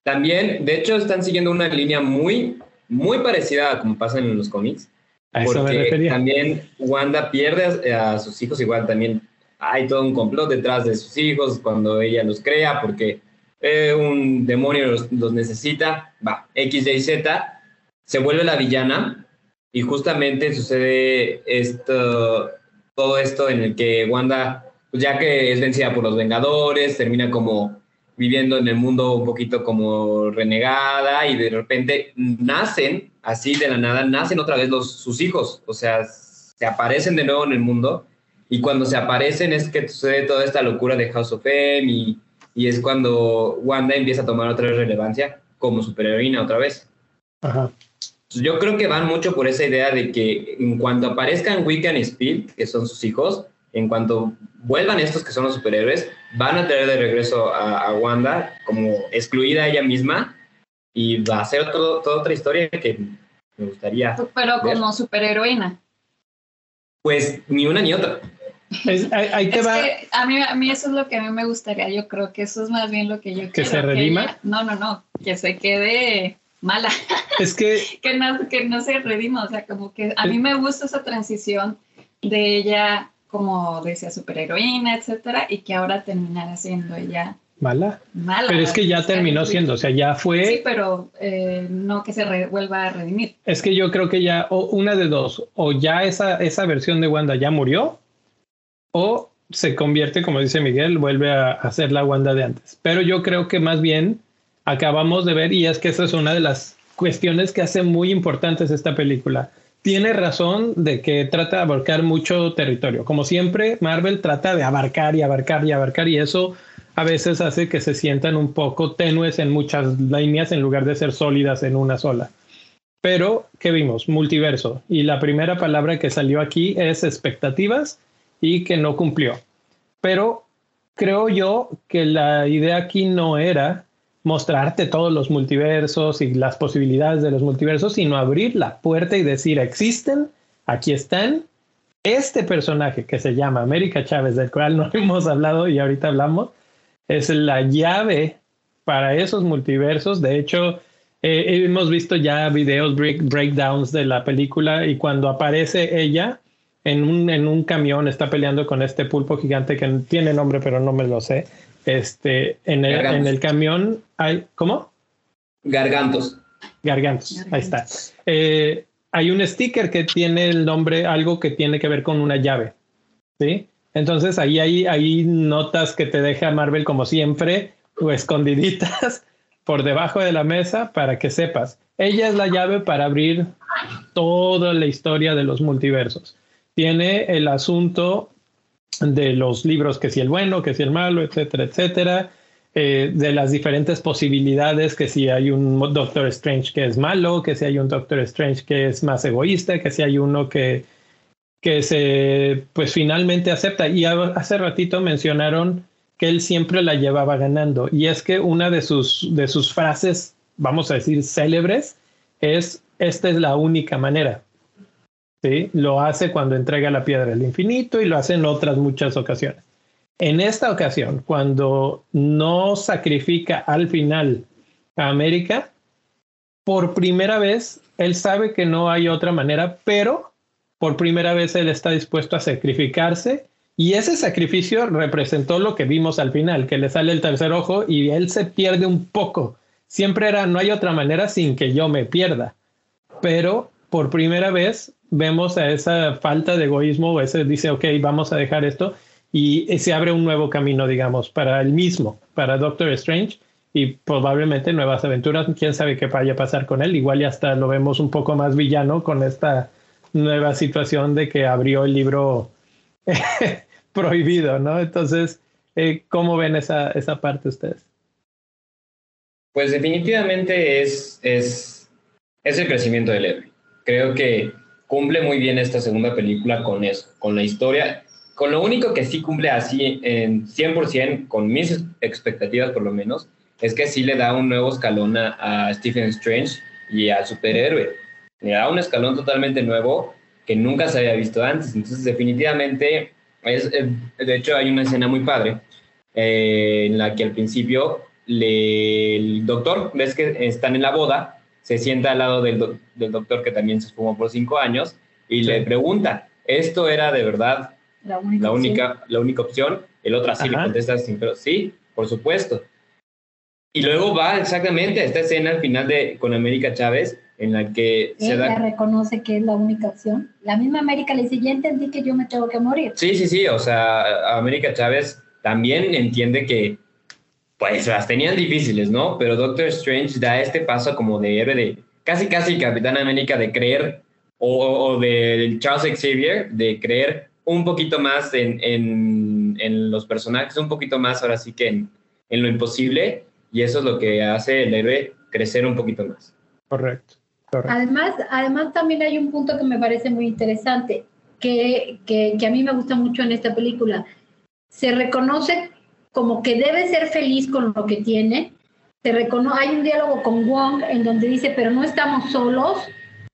También, de hecho, están siguiendo una línea muy, muy parecida a como pasa en los cómics. A eso me porque refería. también Wanda pierde a, a sus hijos, igual también hay todo un complot detrás de sus hijos cuando ella los crea, porque eh, un demonio los, los necesita, va, X, Y, Z, se vuelve la villana y justamente sucede esto, todo esto en el que Wanda, pues ya que es vencida por los Vengadores, termina como viviendo en el mundo un poquito como renegada y de repente nacen, así de la nada, nacen otra vez los, sus hijos, o sea, se aparecen de nuevo en el mundo y cuando se aparecen es que sucede toda esta locura de House of M y, y es cuando Wanda empieza a tomar otra vez relevancia como superheroína otra vez. Ajá. Yo creo que van mucho por esa idea de que en cuanto aparezcan Wiccan y Speed, que son sus hijos, en cuanto vuelvan estos que son los superhéroes, van a traer de regreso a, a Wanda como excluida ella misma y va a ser todo- toda otra historia que me gustaría. Pero ver. como superheroína. Pues ni una ni otra. Es- ahí, ahí te Es va. que a mí, a mí eso es lo que a mí me gustaría. Yo creo que eso es más bien lo que yo ¿Que quiero. se redima? ella- no, no, no. Que se quede mala. Es que que, no, que no se redima. O sea, como que a mí me gusta esa transición de ella, como decía, superheroína, etcétera, y que ahora terminara siendo ella mala. mala. Pero es que ya terminó siendo, o sea, ya fue. Sí, pero eh, no que se re- vuelva a redimir. Es que yo creo que ya, o una de dos, o ya esa, esa versión de Wanda ya murió, o se convierte, como dice Miguel, vuelve a, a ser la Wanda de antes. Pero yo creo que más bien acabamos de ver, y es que esa es una de las cuestiones que hace muy importantes esta película. Tiene razón de que trata de abarcar mucho territorio. Como siempre, Marvel trata de abarcar y abarcar y abarcar, y eso a veces hace que se sientan un poco tenues en muchas líneas en lugar de ser sólidas en una sola. Pero, ¿qué vimos? Multiverso. Y la primera palabra que salió aquí es expectativas y que no cumplió. Pero creo yo que la idea aquí no era mostrarte todos los multiversos y las posibilidades de los multiversos, sino abrir la puerta y decir, existen, aquí están. Este personaje que se llama América Chávez, del cual no hemos hablado y ahorita hablamos, es la llave para esos multiversos. De hecho, eh, hemos visto ya videos, break, breakdowns de la película y cuando aparece ella en un, en un camión, está peleando con este pulpo gigante que tiene nombre, pero no me lo sé. Este, en el, Gargantos. en el camión hay, ¿cómo? Gargantos. Gargantos, ahí está. Eh, hay un sticker que tiene el nombre, algo que tiene que ver con una llave, ¿sí? Entonces ahí hay, hay notas que te deja Marvel como siempre, o escondiditas por debajo de la mesa para que sepas. Ella es la llave para abrir toda la historia de los multiversos. Tiene el asunto de los libros, que si el bueno, que si el malo, etcétera, etcétera, eh, de las diferentes posibilidades, que si hay un Doctor Strange que es malo, que si hay un Doctor Strange que es más egoísta, que si hay uno que, que se, pues finalmente acepta. Y hace ratito mencionaron que él siempre la llevaba ganando. Y es que una de sus, de sus frases, vamos a decir, célebres, es, esta es la única manera. ¿Sí? Lo hace cuando entrega la piedra del infinito y lo hace en otras muchas ocasiones. En esta ocasión, cuando no sacrifica al final a América, por primera vez, él sabe que no hay otra manera, pero por primera vez él está dispuesto a sacrificarse y ese sacrificio representó lo que vimos al final, que le sale el tercer ojo y él se pierde un poco. Siempre era, no hay otra manera sin que yo me pierda. Pero por primera vez vemos a esa falta de egoísmo, ese dice, ok, vamos a dejar esto y se abre un nuevo camino, digamos, para él mismo, para Doctor Strange y probablemente nuevas aventuras. Quién sabe qué vaya a pasar con él. Igual ya hasta lo vemos un poco más villano con esta nueva situación de que abrió el libro prohibido, ¿no? Entonces, eh, ¿cómo ven esa, esa parte ustedes? Pues definitivamente es, es, es el crecimiento del héroe. Creo que cumple muy bien esta segunda película con eso, con la historia. Con lo único que sí cumple así en 100%, con mis expectativas por lo menos, es que sí le da un nuevo escalón a, a Stephen Strange y al superhéroe. Le da un escalón totalmente nuevo que nunca se había visto antes. Entonces, definitivamente, es, eh, de hecho, hay una escena muy padre eh, en la que al principio le, el doctor, ves que están en la boda, se sienta al lado del, del doctor que también se fumó por cinco años y le pregunta, ¿esto era de verdad La única. la opción. única, la única opción? El otro así le contesta, sin pero sí, por supuesto. Y luego va exactamente a esta escena al final de con América Chávez, en la que se Ella da... reconoce que es la única opción. La misma América le dice, ya entendí que yo me tengo que morir. Sí, sí, sí, o sea, América Chávez también entiende que pues las tenían difíciles, ¿no? Pero Doctor Strange da este paso como de héroe de casi casi Capitán América de creer o, o de Charles Xavier de creer un poquito más en, en, en los personajes, un poquito más ahora sí que en, en lo imposible y eso es lo que hace el héroe crecer un poquito más. Correcto, correcto. Además, además también hay un punto que me parece muy interesante, que, que, que a mí me gusta mucho en esta película. Se reconoce como que debe ser feliz con lo que tiene. Se recono hay un diálogo con Wong en donde dice, pero no estamos solos,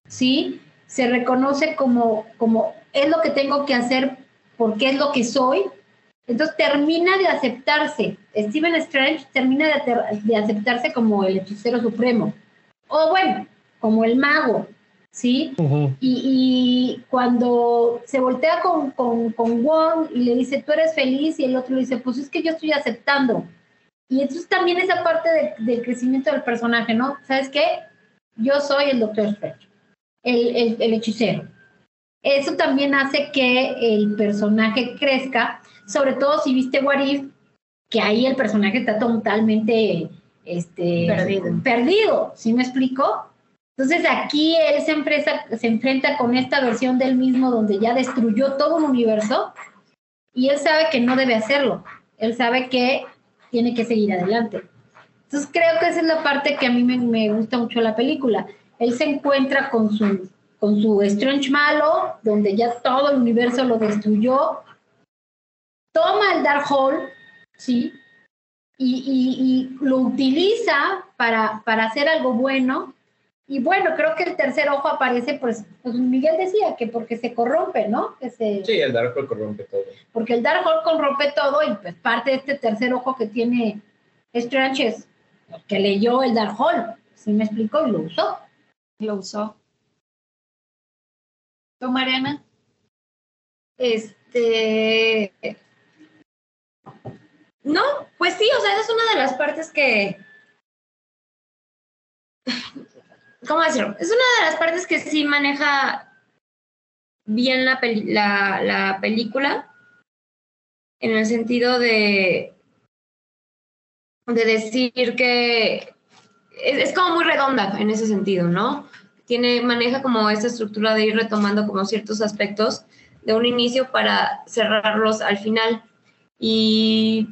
¿sí? Se reconoce como, como es lo que tengo que hacer porque es lo que soy. Entonces termina de aceptarse. Stephen Strange termina de, de aceptarse como el hechicero supremo. O bueno, como el mago, ¿sí? Y, y cuando se voltea con, con, con Wong y le dice, tú eres feliz, y el otro le dice, pues es que yo estoy aceptando. Y entonces también esa parte de- del crecimiento del personaje, ¿no? ¿Sabes qué? Yo soy el Doctor Strange, el, el, el hechicero. Eso también hace que el personaje crezca, sobre todo si viste What If, que ahí el personaje está totalmente este, Perdido. perdido, ¿sí me explico? Entonces aquí él se enfrenta, se enfrenta con esta versión del mismo donde ya destruyó todo un universo y él sabe que no debe hacerlo. Él sabe que tiene que seguir adelante. Entonces creo que esa es la parte que a mí me, me gusta mucho la película. Él se encuentra con su, con su Strange malo, donde ya todo el universo lo destruyó. Toma el Dark Hole, ¿sí? Y, y- y lo utiliza para, para hacer algo bueno. Y bueno, creo que el tercer ojo aparece, pues, pues Miguel decía que porque se corrompe, ¿no? Que se, Sí, el Dark Hole corrompe todo. porque el Dark Hole corrompe todo y pues parte de este tercer ojo que tiene Strange es que leyó el Dark Hole, ¿sí me explicó? Y lo usó. Lo usó. ¿Tú, Mariana? Este. No, pues sí, o sea, esa es una de las partes que. ¿Cómo decirlo? Es una de las partes que sí maneja bien la, peli- la, la película, en el sentido de. de decir que. Es, es como muy redonda en ese sentido, ¿no? Tiene, maneja como esta estructura de ir retomando como ciertos aspectos de un inicio para cerrarlos al final. Y,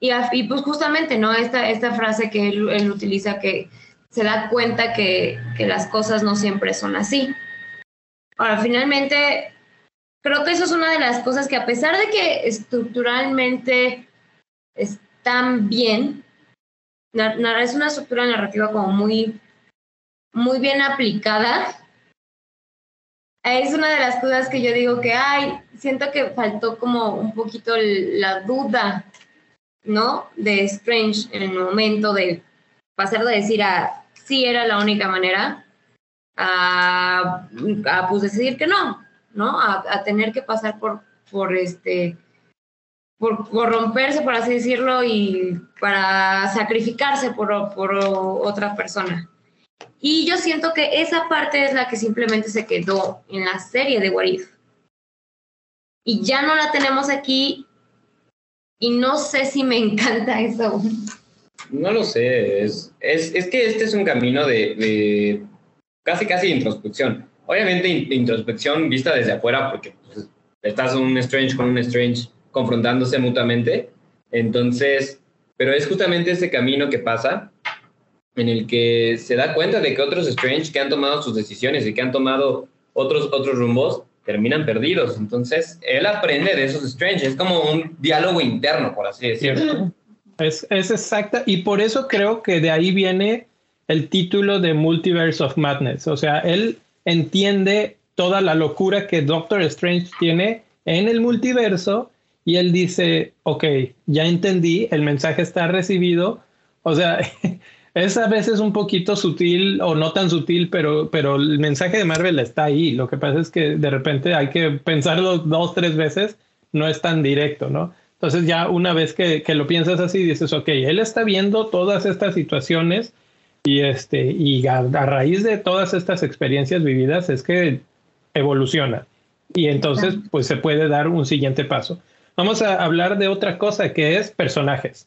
y, y pues justamente, ¿no? Esta, esta frase que él, él utiliza que se da cuenta que, que las cosas no siempre son así. Ahora, finalmente, creo que eso es una de las cosas que a pesar de que estructuralmente están bien, es una estructura narrativa como muy, muy bien aplicada, es una de las cosas que yo digo que, ay, siento que faltó como un poquito la duda, ¿no? De Strange en el momento de pasar de decir a sí era la única manera a, a pues decir que no, ¿no? A, tener que pasar por, por este, por corromperse, por así decirlo, y para sacrificarse por, por otra persona. Y yo siento que esa parte es la que simplemente se quedó en la serie de What Y ya no la tenemos aquí y no sé si me encanta eso. No lo sé, es, es, es que este es un camino de, de casi casi introspección. Obviamente introspección vista desde afuera porque pues, estás un Strange con un Strange confrontándose mutuamente. Entonces, pero es justamente ese camino que pasa en el que se da cuenta de que otros Strange que han tomado sus decisiones y que han tomado otros, otros rumbos terminan perdidos. Entonces, él aprende de esos Strange. Es como un diálogo interno, por así decirlo. Es, es exacta. Y por eso creo que de ahí viene el título de Multiverse of Madness. O sea, él entiende toda la locura que Doctor Strange tiene en el multiverso y él dice, ok, ya entendí, el mensaje está recibido. O sea, es a veces un poquito sutil o no tan sutil, pero, pero el mensaje de Marvel está ahí. Lo que pasa es que de repente hay que pensarlo dos, tres veces, no es tan directo, ¿no? Entonces ya una vez que, que lo piensas así, dices, ok, él está viendo todas estas situaciones y, este, y a, raíz de todas estas experiencias vividas es que evoluciona. Y entonces, pues se puede dar un siguiente paso. Vamos a hablar de otra cosa que es personajes.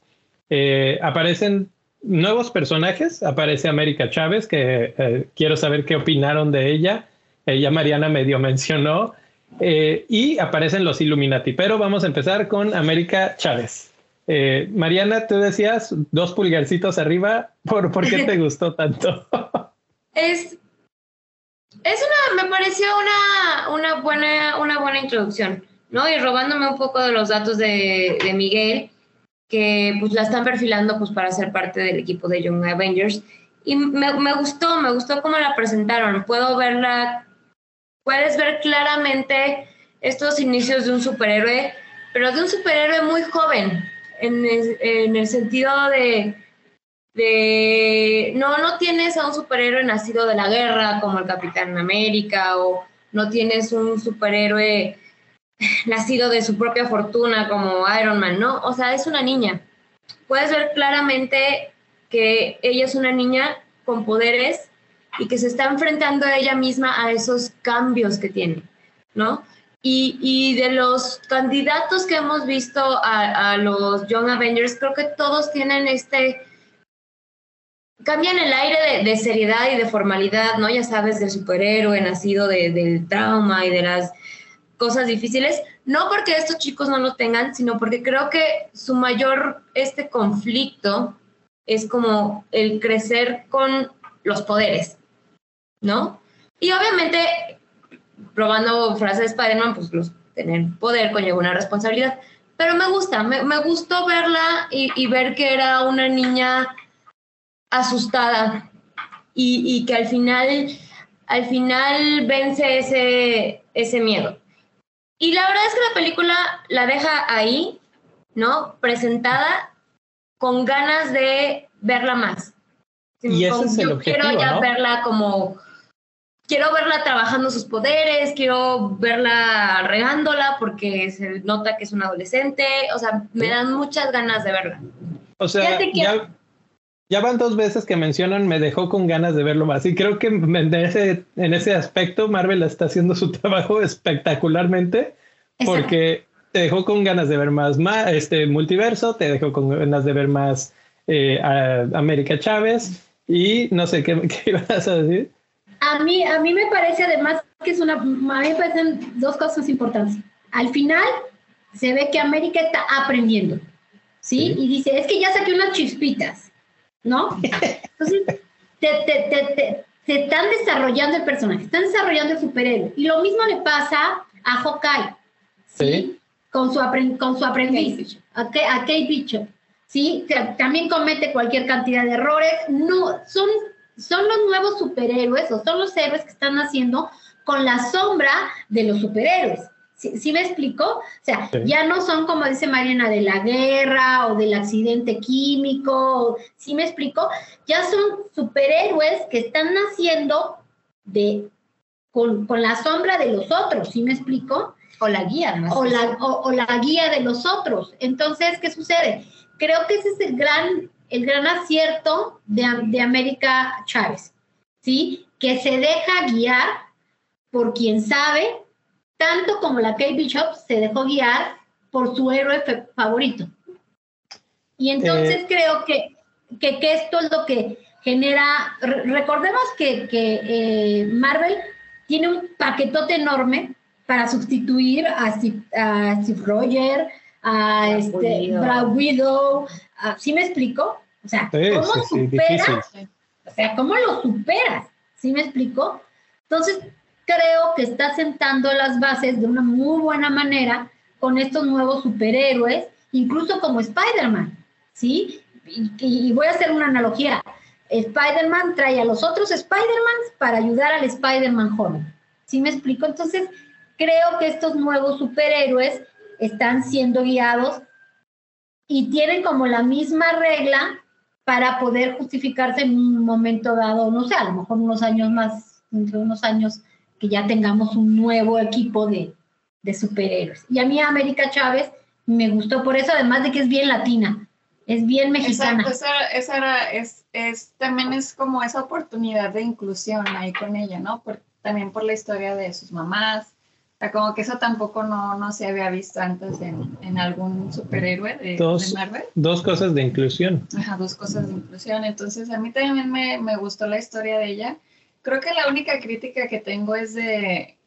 Eh, aparecen nuevos personajes. Aparece América Chávez, que eh, quiero saber qué opinaron de ella. Ella, Mariana, medio mencionó. Eh, y aparecen los Illuminati. Pero vamos a empezar con América Chávez. Eh, Mariana, tú decías dos pulgarcitos arriba. ¿Por, ¿por qué te gustó tanto? es, es una, me pareció una, una, buena, una buena introducción, ¿no? Y robándome un poco de los datos de, de Miguel, que pues la están perfilando pues para ser parte del equipo de Young Avengers. Y me, me gustó, me gustó cómo la presentaron. Puedo verla, puedes ver claramente estos inicios de un superhéroe, pero de un superhéroe muy joven, en el, sentido de, de, no, no tienes a un superhéroe nacido de la guerra como el Capitán América o no tienes un superhéroe nacido de su propia fortuna como Iron Man, ¿no? O sea, es una niña. Puedes ver claramente que ella es una niña con poderes y que se está enfrentando ella misma a esos cambios que tiene, ¿no? Y, y, de los candidatos que hemos visto a, a, los Young Avengers, creo que todos tienen este... Cambian el aire de, seriedad y de formalidad, ¿no? Ya sabes, del superhéroe nacido de, del trauma y de las cosas difíciles. No porque estos chicos no lo tengan, sino porque creo que su mayor este conflicto es como el crecer con los poderes, ¿no? Y obviamente probando frases de Spider-Man, pues los, tener poder conlleva una responsabilidad. Pero me gusta, me, me gustó verla y, y, ver que era una niña asustada y, y, que al final, al final vence ese, ese miedo. Y la verdad es que la película la deja ahí, ¿no? Presentada con ganas de verla más. Y ese es el yo objetivo, quiero ya ¿no? verla como quiero verla trabajando sus poderes, quiero verla regándola porque se nota que es una adolescente, o sea, me dan muchas ganas de verla. O sea, ya, ya, van dos veces que mencionan, me dejó con ganas de verlo más. Y creo que en ese, en ese aspecto Marvel está haciendo su trabajo espectacularmente porque te dejó con ganas de ver más, más este multiverso, te dejó con ganas de ver más eh, a América Chávez y no sé qué, qué ibas a decir. A mí, a mí me parece además que es una, a mí me parecen dos cosas importantes. Al final se ve que América está aprendiendo, ¿sí? Y dice, es que ya saqué unas chispitas, ¿no? Entonces, te, te, te, se están desarrollando el personaje, están desarrollando el superhéroe. Y lo mismo le pasa a Hawkeye, ¿sí? ¿sí? Con, su con su aprendiz, a, a Kate Bishop, ¿sí? También comete cualquier cantidad de errores. No, son son los nuevos superhéroes o son los héroes que están haciendo con la sombra de los superhéroes. ¿Sí, sí me explico? O sea, Sí. ya no son como dice Mariana de la guerra o del accidente químico, ¿sí me explico? Ya son superhéroes que están naciendo de con, con la sombra de los otros, ¿sí me explico? O la guía, ¿no? o la, o, o la guía de los otros. Entonces, ¿qué sucede? Creo que ese es el gran, el gran acierto de, de América Chávez, ¿sí? Que se deja guiar por quien sabe, tanto como la Kate Bishop se dejó guiar por su héroe favorito. Y entonces Eh. creo que, que, que esto es lo que genera, re- recordemos que, que eh, Marvel tiene un paquetote enorme para sustituir a Steve, a Steve Roger, a Black este, Widow. Black Widow, a- ¿sí me explico? O sea, Sí, ¿cómo sí, superas? O sea, ¿cómo lo superas? ¿Sí me explico? Entonces, creo que está sentando las bases de una muy buena manera con estos nuevos superhéroes, incluso como Spider-Man, ¿sí? Y, y voy a hacer una analogía. Spider-Man trae a los otros Spider-Man para ayudar al Spider-Man joven. ¿Sí me explico? Entonces, creo que estos nuevos superhéroes están siendo guiados y tienen como la misma regla para poder justificarse en un momento dado, no sé, a lo mejor unos años más, entre unos años que ya tengamos un nuevo equipo de, de superhéroes. Y a mí América Chávez me gustó por eso, además de que es bien latina, es bien mexicana. Exacto, esa, esa era, es, es, también es como esa oportunidad de inclusión ahí con ella, ¿no? Por, también por la historia de sus mamás. Sea, como que eso tampoco no, no se había visto antes en, en algún superhéroe de, Dos. de Marvel. Dos cosas de inclusión. Ajá, dos cosas de inclusión. Entonces, a mí también me, me gustó la historia de ella. Creo que la única crítica que tengo es de,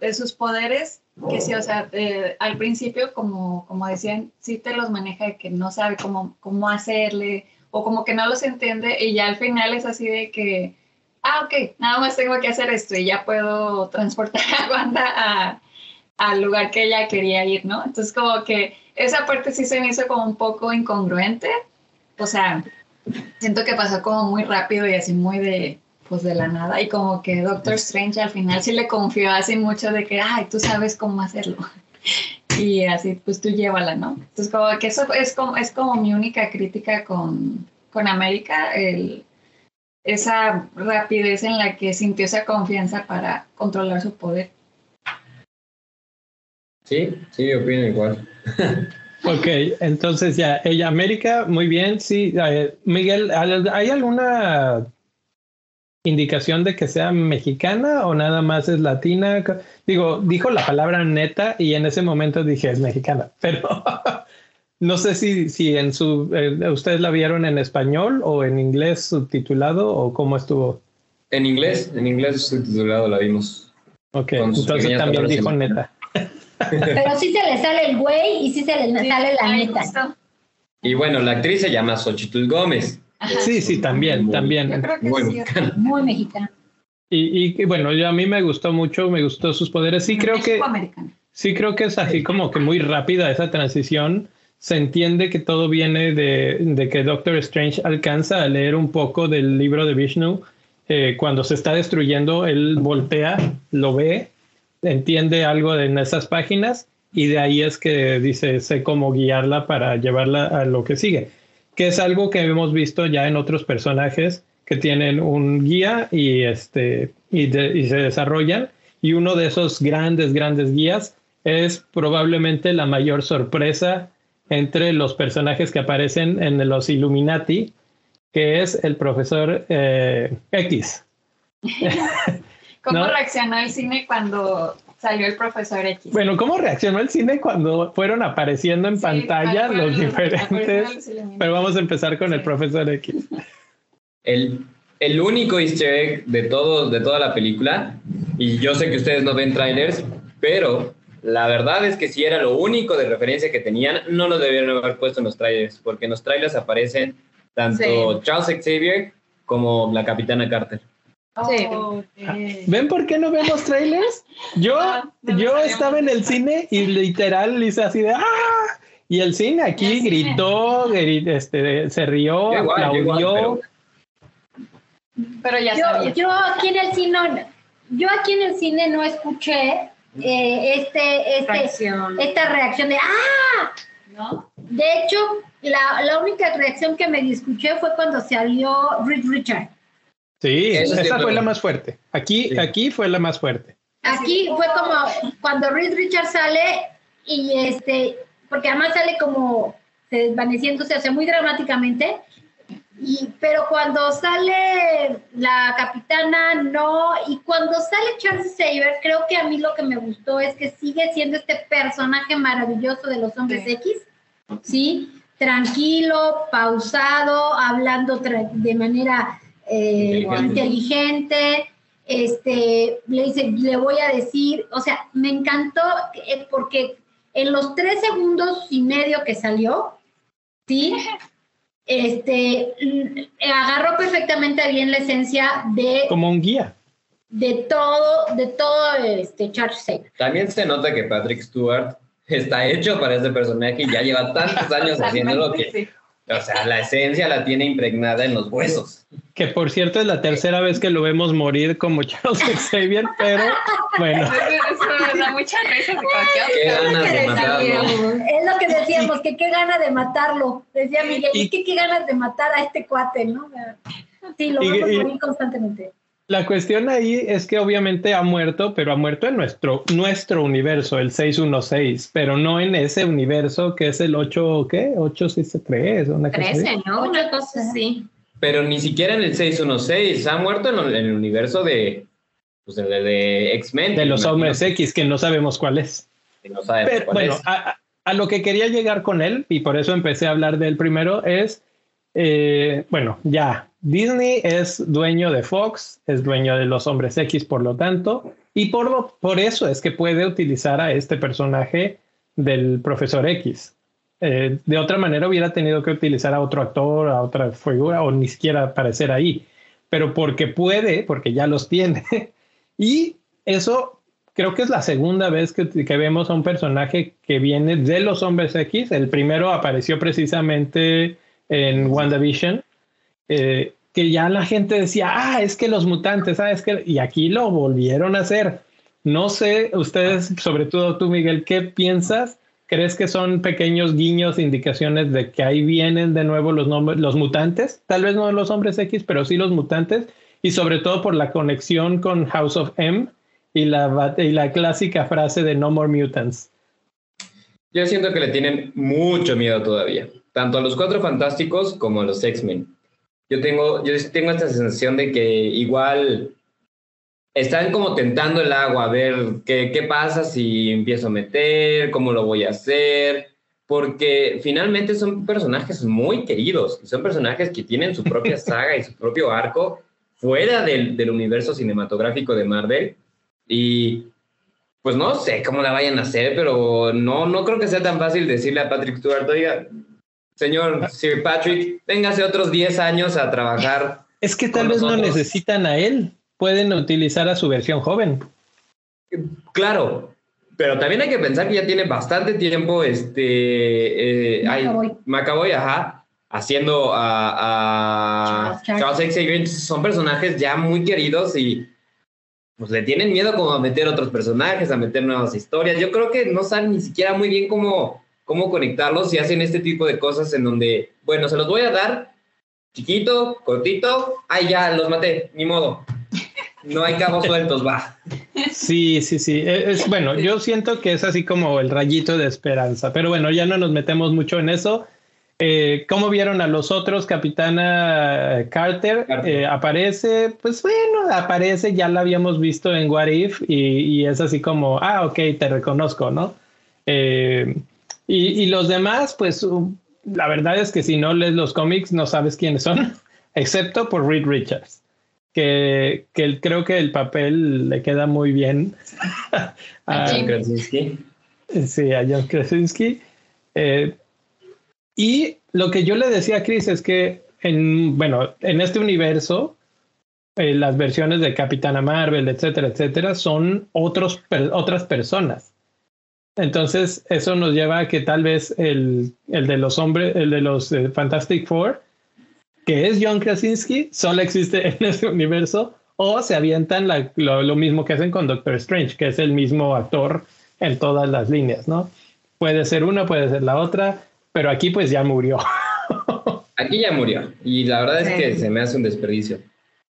de sus poderes, que sí, o sea, eh, al principio, como, como decían, sí te los maneja de que no sabe cómo, cómo hacerle, o como que no los entiende, y ya al final es así de que, ah, ok, nada más tengo que hacer esto, y ya puedo transportar a Wanda al lugar que ella quería ir, ¿no? Entonces, como que esa parte sí se me hizo como un poco incongruente, o sea, siento que pasó como muy rápido y así muy de, pues de la nada. Y como que Doctor Strange al final sí le confió así mucho de que, ay, tú sabes cómo hacerlo. Y así, pues tú llévala, ¿no? Entonces como que eso es como, es como mi única crítica con, con América, el, esa rapidez en la que sintió esa confianza para controlar su poder. Sí, sí, opino igual. Ok, entonces ya, ella América, muy bien, sí. eh, Miguel, ¿hay alguna indicación de que sea mexicana o nada más es latina? Digo, dijo la palabra neta y en ese momento dije es mexicana, pero no sé si, si en su, eh, ustedes la vieron en español o en inglés subtitulado o cómo estuvo. En inglés, en inglés subtitulado la vimos. Ok, entonces también dijo en- neta. Pero sí se le sale el güey y sí se le Sí, sale la neta. Y bueno, la actriz se llama Xochitl Gómez. Ajá. Sí, sí, también, Muy- Yo también. creo que Muy sí. mexicana. Muy mexicana. Y, y bueno, yo, a mí me gustó mucho, me gustó sus poderes. Sí, creo que... Sí, creo que es así como que muy rápida esa transición. Se entiende que todo viene de, que Doctor Strange alcanza a leer un poco del libro de Vishnu. Eh, cuando se está destruyendo, él voltea, lo ve, entiende algo en esas páginas y de ahí es que dice, sé cómo guiarla para llevarla a lo que sigue. Que es algo que hemos visto ya en otros personajes que tienen un guía y, este, y se desarrollan. Y uno de esos grandes, grandes guías es probablemente la mayor sorpresa entre los personajes que aparecen en los Illuminati, que es el profesor eh, X. ¿Cómo ¿No? reaccionó el cine cuando salió el profesor X? Bueno, ¿cómo reaccionó el cine cuando fueron apareciendo en Sí, pantalla los diferentes? los. Pero vamos a empezar con el profesor X. El, el único easter egg de, todo, de toda la película, y yo sé que ustedes no ven trailers, pero la verdad es que si era lo único de referencia que tenían, no nos debieron haber puesto en los trailers, porque en los trailers aparecen tanto Charles Xavier como la Capitana Carter. Sí. ¿Ven por qué no vemos trailers? Yo, no lo yo estaba en el cine y literal hice así de ¡ah! Y el cine aquí El cine. gritó, gri- este, se rió, Yo igual, yo igual, aplaudió. pero- Pero ya Yo, sabía. yo aquí en el cine yo aquí en el cine no escuché eh, este, este, Reacción. esta reacción de ¡ah! ¿No? De hecho, la, la única reacción que me escuché fue cuando salió Reed Richard. Sí, sí, esa fue pero- la más fuerte. Aquí, Sí. aquí fue la más fuerte. Aquí fue como cuando Reed Richard sale y este, porque además sale como se desvaneciéndose, o sea, muy dramáticamente. Y, pero cuando sale la capitana, no. Y cuando sale Charles Saber, creo que a mí lo que me gustó es que sigue siendo este personaje maravilloso de los hombres Sí. X, ¿sí? Tranquilo, pausado, hablando tra- de manera eh, Inteligente. inteligente. Este, le dice, le voy a decir, o sea, me encantó eh, porque en los tres segundos y medio que salió, ¿sí? Este, l- agarró perfectamente bien la esencia de, Como un guía. de todo, de todo este Charles Saber. También se nota que Patrick Stewart está hecho para ese personaje y ya lleva tantos años haciéndolo que, Sí. O sea, la esencia la tiene impregnada en los huesos. Que por cierto es la tercera vez que lo vemos morir como Charles Xavier, pero bueno. Eso, da mucha risa. Qué ganas de que matarlo. Es lo que decíamos, que qué gana de matarlo. Decía Miguel, Y- y que qué ganas de matar a este cuate, ¿no? Sí, lo vemos y- morir constantemente. La cuestión ahí es que obviamente ha muerto, pero ha muerto en nuestro, nuestro universo, el 616, pero no en ese universo que es el 8, ¿qué? 863, una cosa así. 13, ¿no? Una cosa así. Pero ni siquiera en el 616, ha muerto en, el- universo de, pues, de, de X-Men. De los hombres X, que no sabemos cuál es. que no sabemos Pero, cuál bueno, es. a, a- a lo que quería llegar con él, y por eso empecé a hablar de él primero, es, eh, bueno, ya, Disney es dueño de Fox, es dueño de los hombres X, por lo tanto, y por, lo- por eso es que puede utilizar a este personaje del profesor X. Eh, de otra manera hubiera tenido que utilizar a otro actor, a otra figura, o ni siquiera aparecer ahí. Pero porque puede, porque ya los tiene. y eso creo que es la segunda vez que, que vemos a un personaje que viene de los hombres X. El primero apareció precisamente en WandaVision, eh, que ya la gente decía, ah, es que los mutantes, ah, es que... Y aquí lo volvieron a hacer. No sé, ustedes, sobre todo tú, Miguel, ¿qué piensas? ¿Crees que son pequeños guiños, indicaciones de que ahí vienen de nuevo los nombres, los mutantes? Tal vez no los hombres X, pero sí los mutantes. Y sobre todo por la conexión con House of M y la, y la clásica frase de No More Mutants. Yo siento que le tienen mucho miedo todavía, tanto a los Cuatro Fantásticos como a los X-Men. Yo tengo, yo tengo esta sensación de que igual están como tentando el agua, a ver qué, qué pasa si empiezo a meter, cómo lo voy a hacer, porque finalmente son personajes muy queridos, y son personajes que tienen su propia saga y su propio arco fuera del, del universo cinematográfico de Marvel. Y pues no sé cómo la vayan a hacer, pero no, no creo que sea tan fácil decirle a Patrick Stewart, oiga, señor Sir Patrick, véngase otros 10 años a trabajar. Es que tal vez no nosotros. necesitan a él, pueden utilizar a su versión joven. Claro, pero también hay que pensar que ya tiene bastante tiempo este eh, ay, McAvoy. McAvoy, ajá, haciendo a, a Charles- Charles Xavier. Son personajes ya muy queridos y pues le tienen miedo como a meter otros personajes, a meter nuevas historias. Yo creo que no saben ni siquiera muy bien cómo, cómo conectarlos y hacen este tipo de cosas en donde, bueno, se los voy a dar chiquito, cortito, ay ya, los maté, ni modo. No hay cabos sueltos, va. Sí, sí, sí. E- Es, bueno, yo siento que es así como el rayito de esperanza, pero bueno, ya no nos metemos mucho en eso. Eh, ¿Cómo vieron a los otros? Capitana Carter, Carter. eh, aparece, pues bueno, aparece, ya la habíamos visto en What If y, y es así como, ah, ok, te reconozco, ¿no? Eh, y, y los demás, pues la verdad es que si no lees los cómics no sabes quiénes son, excepto por Reed Richards que, que el- creo que el papel le queda muy bien a, John Krasinski. sí, a John Krasinski. Eh, y lo que yo le decía a Chris es que en, bueno, en este universo, eh, las versiones de Capitana Marvel, etcétera, etcétera, son otros, per- otras personas. Entonces, eso nos lleva a que tal vez el, el de los hombres, el de los eh, Fantastic Four, que es John Krasinski, solo existe en ese universo, O se avientan la- lo, lo mismo que hacen con Doctor Strange, que es el mismo actor en todas las líneas, ¿no? Puede ser una, puede ser la otra, pero aquí pues ya murió. Aquí ya murió. Y la verdad es que se me hace un desperdicio.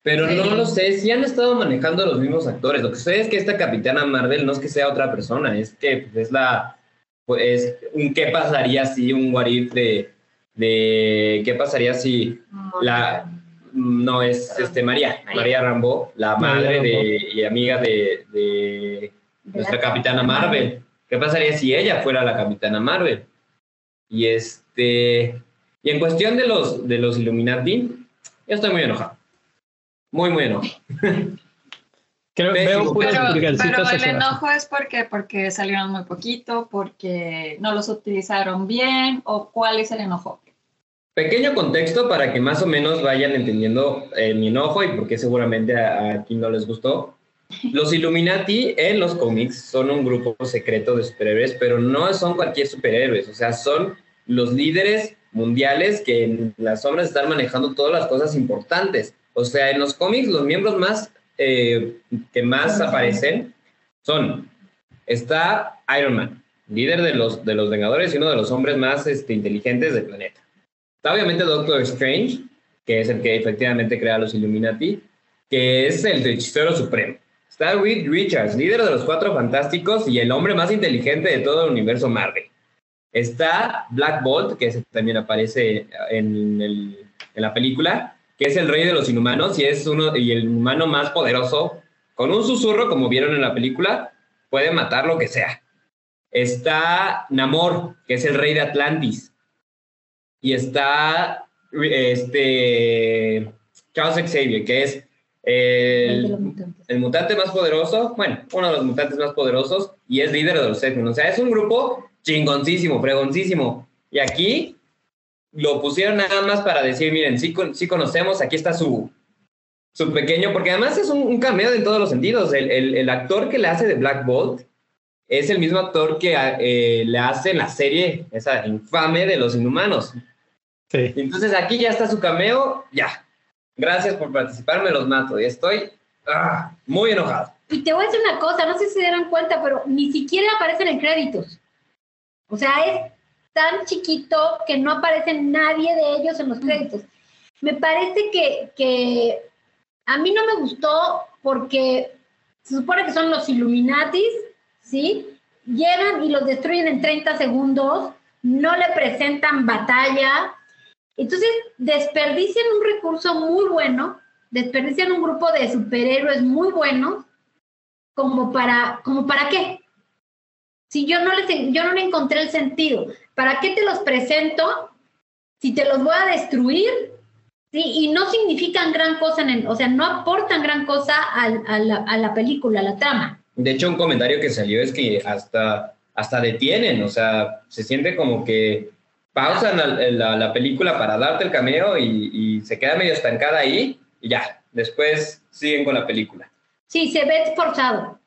Pero Sí. no lo sé, si han estado manejando los mismos actores. Lo que sé es que esta Capitana Marvel no es que sea otra persona, es que pues, es la. Pues, un qué pasaría si un what if de. de qué pasaría si la. No, es este, María, María Rambo, la madre Rambo. de, y amiga de, de nuestra Capitana Marvel. ¿Qué pasaría si ella fuera la Capitana Marvel? Y este. Y en cuestión de los, de los Illuminati, yo estoy muy enojado. Muy, muy enojado. Creo, veo puras Pero, pero el enojo es porque, porque salieron muy poquito, porque no los utilizaron bien, o cuál es el enojo. Pequeño contexto para que más o menos vayan entendiendo eh, mi enojo y por qué seguramente a, a quien no les gustó. Los Illuminati en los cómics son un grupo secreto de superhéroes, pero no son cualquier superhéroes, o sea, son los líderes mundiales que en las sombras están manejando todas las cosas importantes. O sea, en los cómics los miembros más eh, que más aparecen son, está Iron Man, líder de los, de los Vengadores y uno de los hombres más este, inteligentes del planeta. Está obviamente Doctor Strange, que es el que efectivamente crea los Illuminati, que es el hechicero supremo. Está Reed Richards, líder de los Cuatro Fantásticos y el hombre más inteligente de todo el universo Marvel. Está Black Bolt, que también aparece en, el- en la película, que es el rey de los inhumanos y es uno y el humano más poderoso. Con un susurro, como vieron en la película, puede matar lo que sea. Está Namor, que es el rey de Atlantis. Y está este Charles Xavier, que es el, el mutante más poderoso, bueno, uno de los mutantes más poderosos y es líder de los X-Men. O sea, es un grupo chingoncísimo, fregoncísimo. Y aquí lo pusieron nada más para decir, miren, sí, con- sí conocemos, aquí está su, su pequeño, porque además es un, un cameo en todos los sentidos. El, el- el actor que le hace de Black Bolt es el mismo actor que eh, le hace en la serie, esa infame de los inhumanos. Sí. Entonces aquí ya está su cameo, ya. Gracias por participar, me los mato. Y estoy ah, muy enojado. Y te voy a decir una cosa, no sé si se dieron cuenta, pero ni siquiera aparecen en créditos. O sea, es tan chiquito que no aparece nadie de ellos en los créditos. Me parece que, que a mí no me gustó porque se supone que son los Illuminatis, ¿sí? Llegan y los destruyen en 30 segundos, no le presentan batalla. Entonces, desperdician un recurso muy bueno, desperdician un grupo de superhéroes muy buenos, como para, como para qué. Si yo no les, yo no le encontré el sentido, ¿para qué te los presento si te los voy a destruir? Sí, y no significan gran cosa, en el, o sea, no aportan gran cosa al- a, la, a la película, a la trama. De hecho, un comentario que salió es que hasta, hasta detienen, o sea, se siente como que pausan la, la- la película para darte el cameo y, y se queda medio estancada ahí y ya, después siguen con la película. Sí, se ve forzado.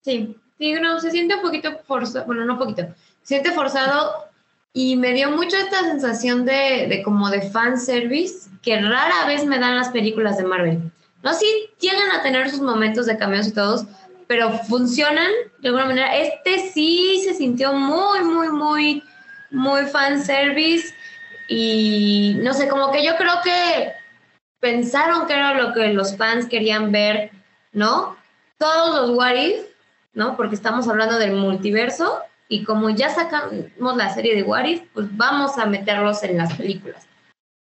Sí, sí, no, se siente un poquito forzado, bueno, no poquito, se siente forzado y me dio mucho esta sensación de, como de fanservice que rara vez me dan las películas de Marvel. No, sí llegan a tener sus momentos de cameos y todos, pero funcionan de alguna manera. Este sí se sintió muy, muy, muy, muy fanservice y no sé, como que yo creo que pensaron que era lo que los fans querían ver, ¿no? Todos los what ¿no? Porque estamos hablando del multiverso y como ya sacamos la serie de what if, pues vamos a meterlos en las películas.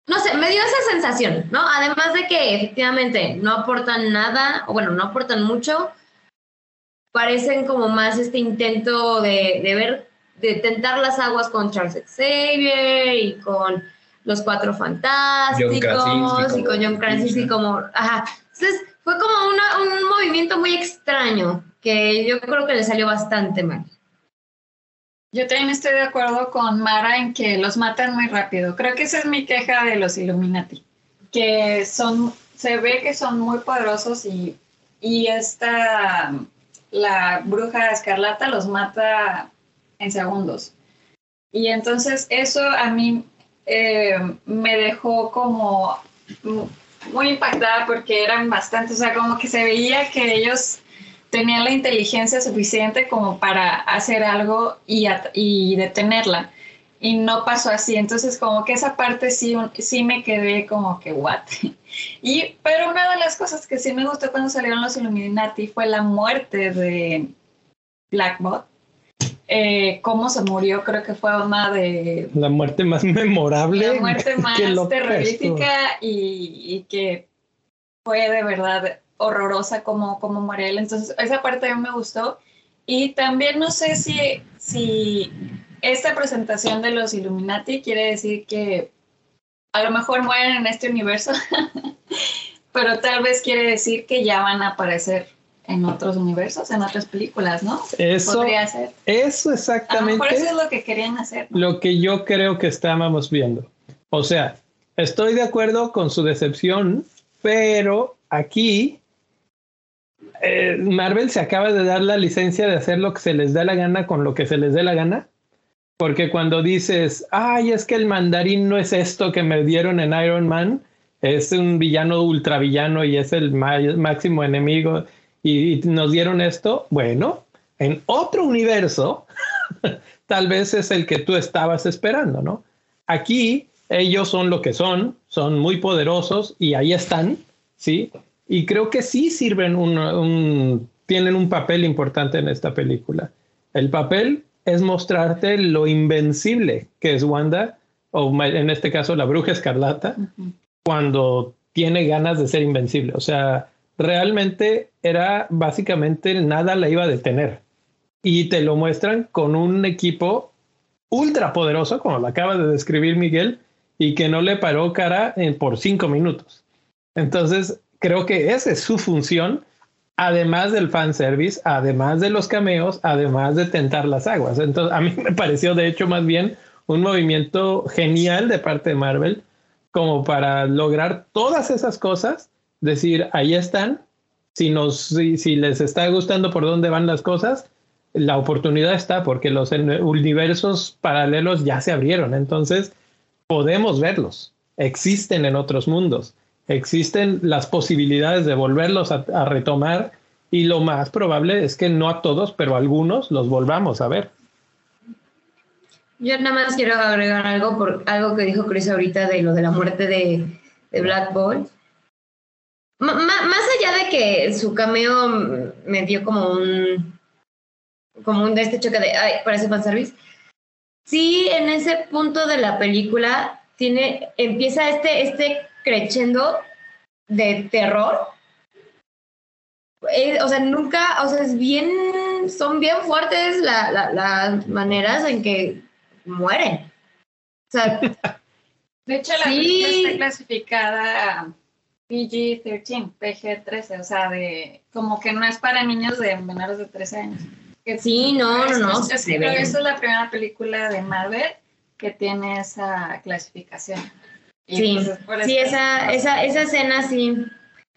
No sé, me dio esa sensación, ¿no? Además de que efectivamente no aportan nada, o bueno, no aportan mucho, parecen como más este intento de, de ver, de tentar las aguas con Charles Xavier y con los Cuatro Fantásticos y con John Krasinski como, ajá. Entonces fue como una- un movimiento muy extraño que yo creo que le salió bastante mal. Yo también estoy de acuerdo con Mara en que los matan muy rápido. Creo que esa es mi queja de los Illuminati, que son, se ve que son muy poderosos y, y esta, la bruja escarlata los mata en segundos. Y entonces eso a mí eh, me dejó como, muy impactada porque eran bastantes, o sea, como que se veía que ellos tenían la inteligencia suficiente como para hacer algo y, detenerla. Y no pasó así, entonces como que esa parte sí, un- sí me quedé como que, what? Y, pero una de las cosas que sí me gustó cuando salieron los Illuminati fue la muerte de Blackbot. Eh, cómo se murió, creo que fue una de La muerte más memorable. la muerte más terrorífica y, y que fue de verdad horrorosa como, como muere él. Entonces, esa parte a mí me gustó. Y también no sé si, si esta presentación de los Illuminati quiere decir que a lo mejor mueren en este universo, pero tal vez quiere decir que ya van a aparecer en otros universos, en otras películas, ¿no? Eso, Podría ser. eso A lo exactamente. eso es lo que querían hacer. ¿no? lo que yo creo que estábamos viendo. O sea, estoy de acuerdo con su decepción, pero aquí eh, Marvel se acaba de dar la licencia de hacer lo que se les da la gana con lo que se les dé la gana. Porque cuando dices, ay, es que el mandarín no es esto que me dieron en Iron Man, es un villano ultravillano y es el máximo enemigo y nos dieron esto, bueno, en otro universo tal vez es el que tú estabas esperando, ¿no? Aquí ellos son lo que son, son muy poderosos y ahí están, ¿sí? Y creo que sí sirven un, un- tienen un papel importante en esta película. El papel es mostrarte lo invencible que es Wanda, o en este caso la bruja escarlata, cuando tiene ganas de ser invencible. O sea, realmente era básicamente nada la iba a detener. Y te lo muestran con un equipo ultra poderoso, como lo acaba de describir Miguel, y que no le paró cara en- por cinco minutos. Entonces, creo que esa es su función, además del fanservice, además de los cameos, además de tentar las aguas. Entonces, a mí me pareció, de hecho, más bien un movimiento genial de parte de Marvel, como para lograr todas esas cosas, decir, ahí están, si, nos, si, les está gustando por dónde van las cosas, la oportunidad está porque los universos paralelos ya se abrieron, entonces podemos verlos, existen en otros mundos, existen las posibilidades de volverlos a, retomar y lo más probable es que no a todos, pero a algunos los volvamos a ver. Yo nada más quiero agregar algo por algo que dijo Chris ahorita de lo de la muerte de, de Black Bolt. Ma- más allá de que su cameo me dio como un como un de este choque de ay, parece fanservice. Sí, en ese punto de la película tiene empieza este este crescendo de terror. Eh, o sea, nunca, o sea, es bien, son bien fuertes la- la- las maneras en que mueren. O sea, De hecho, la Sí. película está clasificada PG-13, PG-13, o sea, de como que no es para niños de menores de 13 años. Que Sí, no, no, no, Es- es- se creo que esta es la primera película de Marvel que tiene esa clasificación. Y sí, entonces, sí, eso- esa, esa, esa escena sí,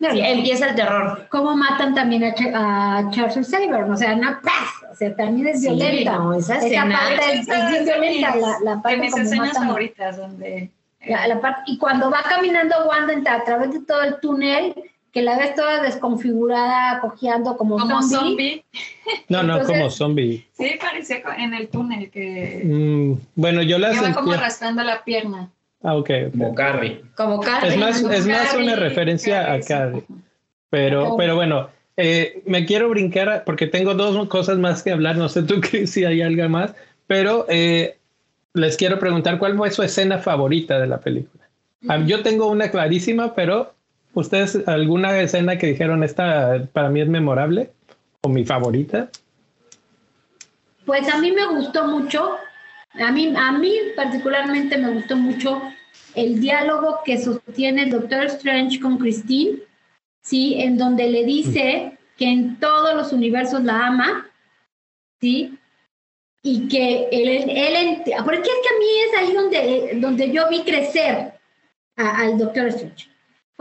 sí, empieza el terror. cómo matan también a, Ch- a Charles Xavier, o sea, una paz, o sea, también es Sí, violenta. no, esa escena- parte es, es violenta, la, la de parte mis como escenas matan- favoritas, donde la- la parte- y cuando va caminando Wanda a través de todo el túnel, que la ves toda desconfigurada, cojeando como, como zombie, zombie, No, no, Entonces- como zombie. sí parecía en el túnel que, Mm, bueno, yo la va como sentía. arrastrando la pierna. Ah, ok, ok. Como Carrie. Como Carrie. Es más, es más Carrie, una referencia Carrie, a sí. Carrie. Pero, pero bueno, eh, me quiero brincar porque tengo dos cosas más que hablar. No sé tú si hay algo más, pero eh, les quiero preguntar cuál fue su escena favorita de la película. Ah, Yo tengo una clarísima, pero ustedes alguna escena que dijeron esta para mí es memorable o mi favorita. Pues a mí me gustó mucho, a mí, a mí particularmente me gustó mucho el diálogo que sostiene el Doctor Strange con Christine, ¿sí? En donde le dice que en todos los universos la ama, ¿sí? Y que él, él porque es que a mí es ahí donde, donde yo vi crecer al Doctor Strange.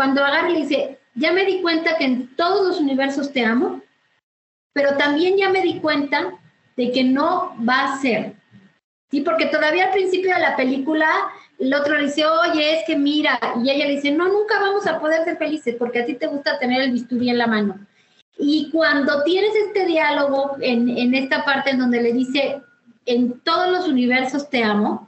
Cuando agarra y le dice, ya me di cuenta que en todos los universos te amo, pero también ya me di cuenta de que no va a ser. Sí, porque todavía al principio de la película el otro le dice, oye, es que mira, y ella le dice, no, nunca vamos a poder ser felices porque a ti te gusta tener el bisturí en la mano. Y cuando tienes este diálogo en, en esta parte en donde le dice, en todos los universos te amo,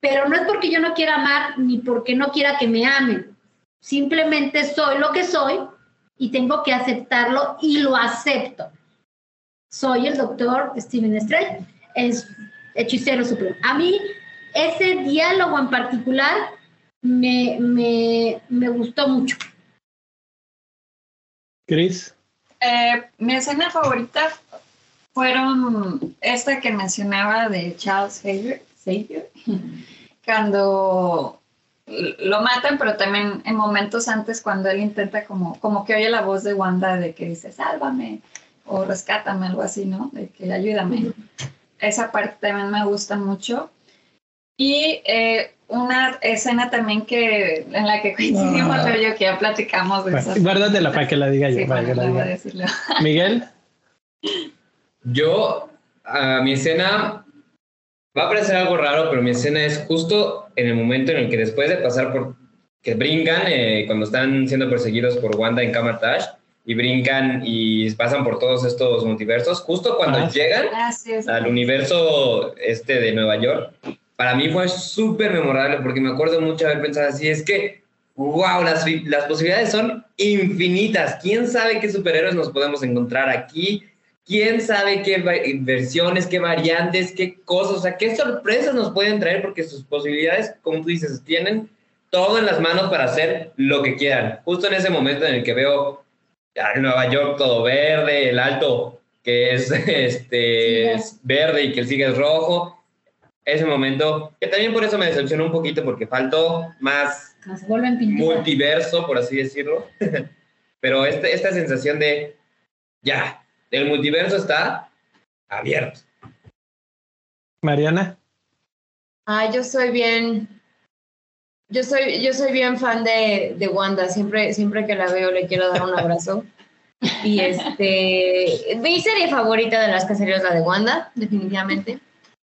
pero no es porque yo no quiera amar ni porque no quiera que me amen. Simplemente soy lo que soy y tengo que aceptarlo y lo acepto. Soy el doctor Steven Strange, es hechicero supremo. A mí ese diálogo en particular me, me, me gustó mucho. Chris. Eh, mi escena favorita fueron esta que mencionaba de Charles Xavier, Xavier cuando lo matan, pero también en momentos antes cuando él intenta como, como que oye la voz de Wanda de que dice, sálvame o rescátame, algo así, ¿no? De que ayúdame. Esa parte también me gusta mucho. Y eh, una escena también que en la que coincidimos, Ah. pero yo que ya platicamos de Bueno, guárdatela para que la diga yo. Sí, para que la diga. Miguel. Yo, a mi escena, va a parecer algo raro, pero mi escena es justo en el momento en el que después de pasar por, que brincan, eh, cuando están siendo perseguidos por Wanda en Kamar-Taj, y brincan y pasan por todos estos multiversos, justo cuando Ah. llegan al universo este de Nueva York, para mí fue súper memorable porque me acuerdo mucho haber pensado así, es que, wow, las, las posibilidades son infinitas. ¿Quién sabe qué superhéroes nos podemos encontrar aquí? ¿Quién sabe qué versiones, qué variantes, qué cosas, o sea, qué sorpresas nos pueden traer? Porque sus posibilidades, como tú dices, tienen todo en las manos para hacer lo que quieran. Justo en ese momento en el que veo a Nueva York todo verde, el alto que es este es verde y que el sigue es rojo. Ese momento, que también por eso me decepcionó un poquito porque faltó más multiverso, por así decirlo. Pero este, esta sensación de, ya, el multiverso está abierto. Mariana. Ah, yo soy bien. Yo soy, yo soy bien fan de, de Wanda. Siempre, siempre que la veo le quiero dar un abrazo. Y este. Mi serie favorita de las cacerías es la de Wanda, definitivamente.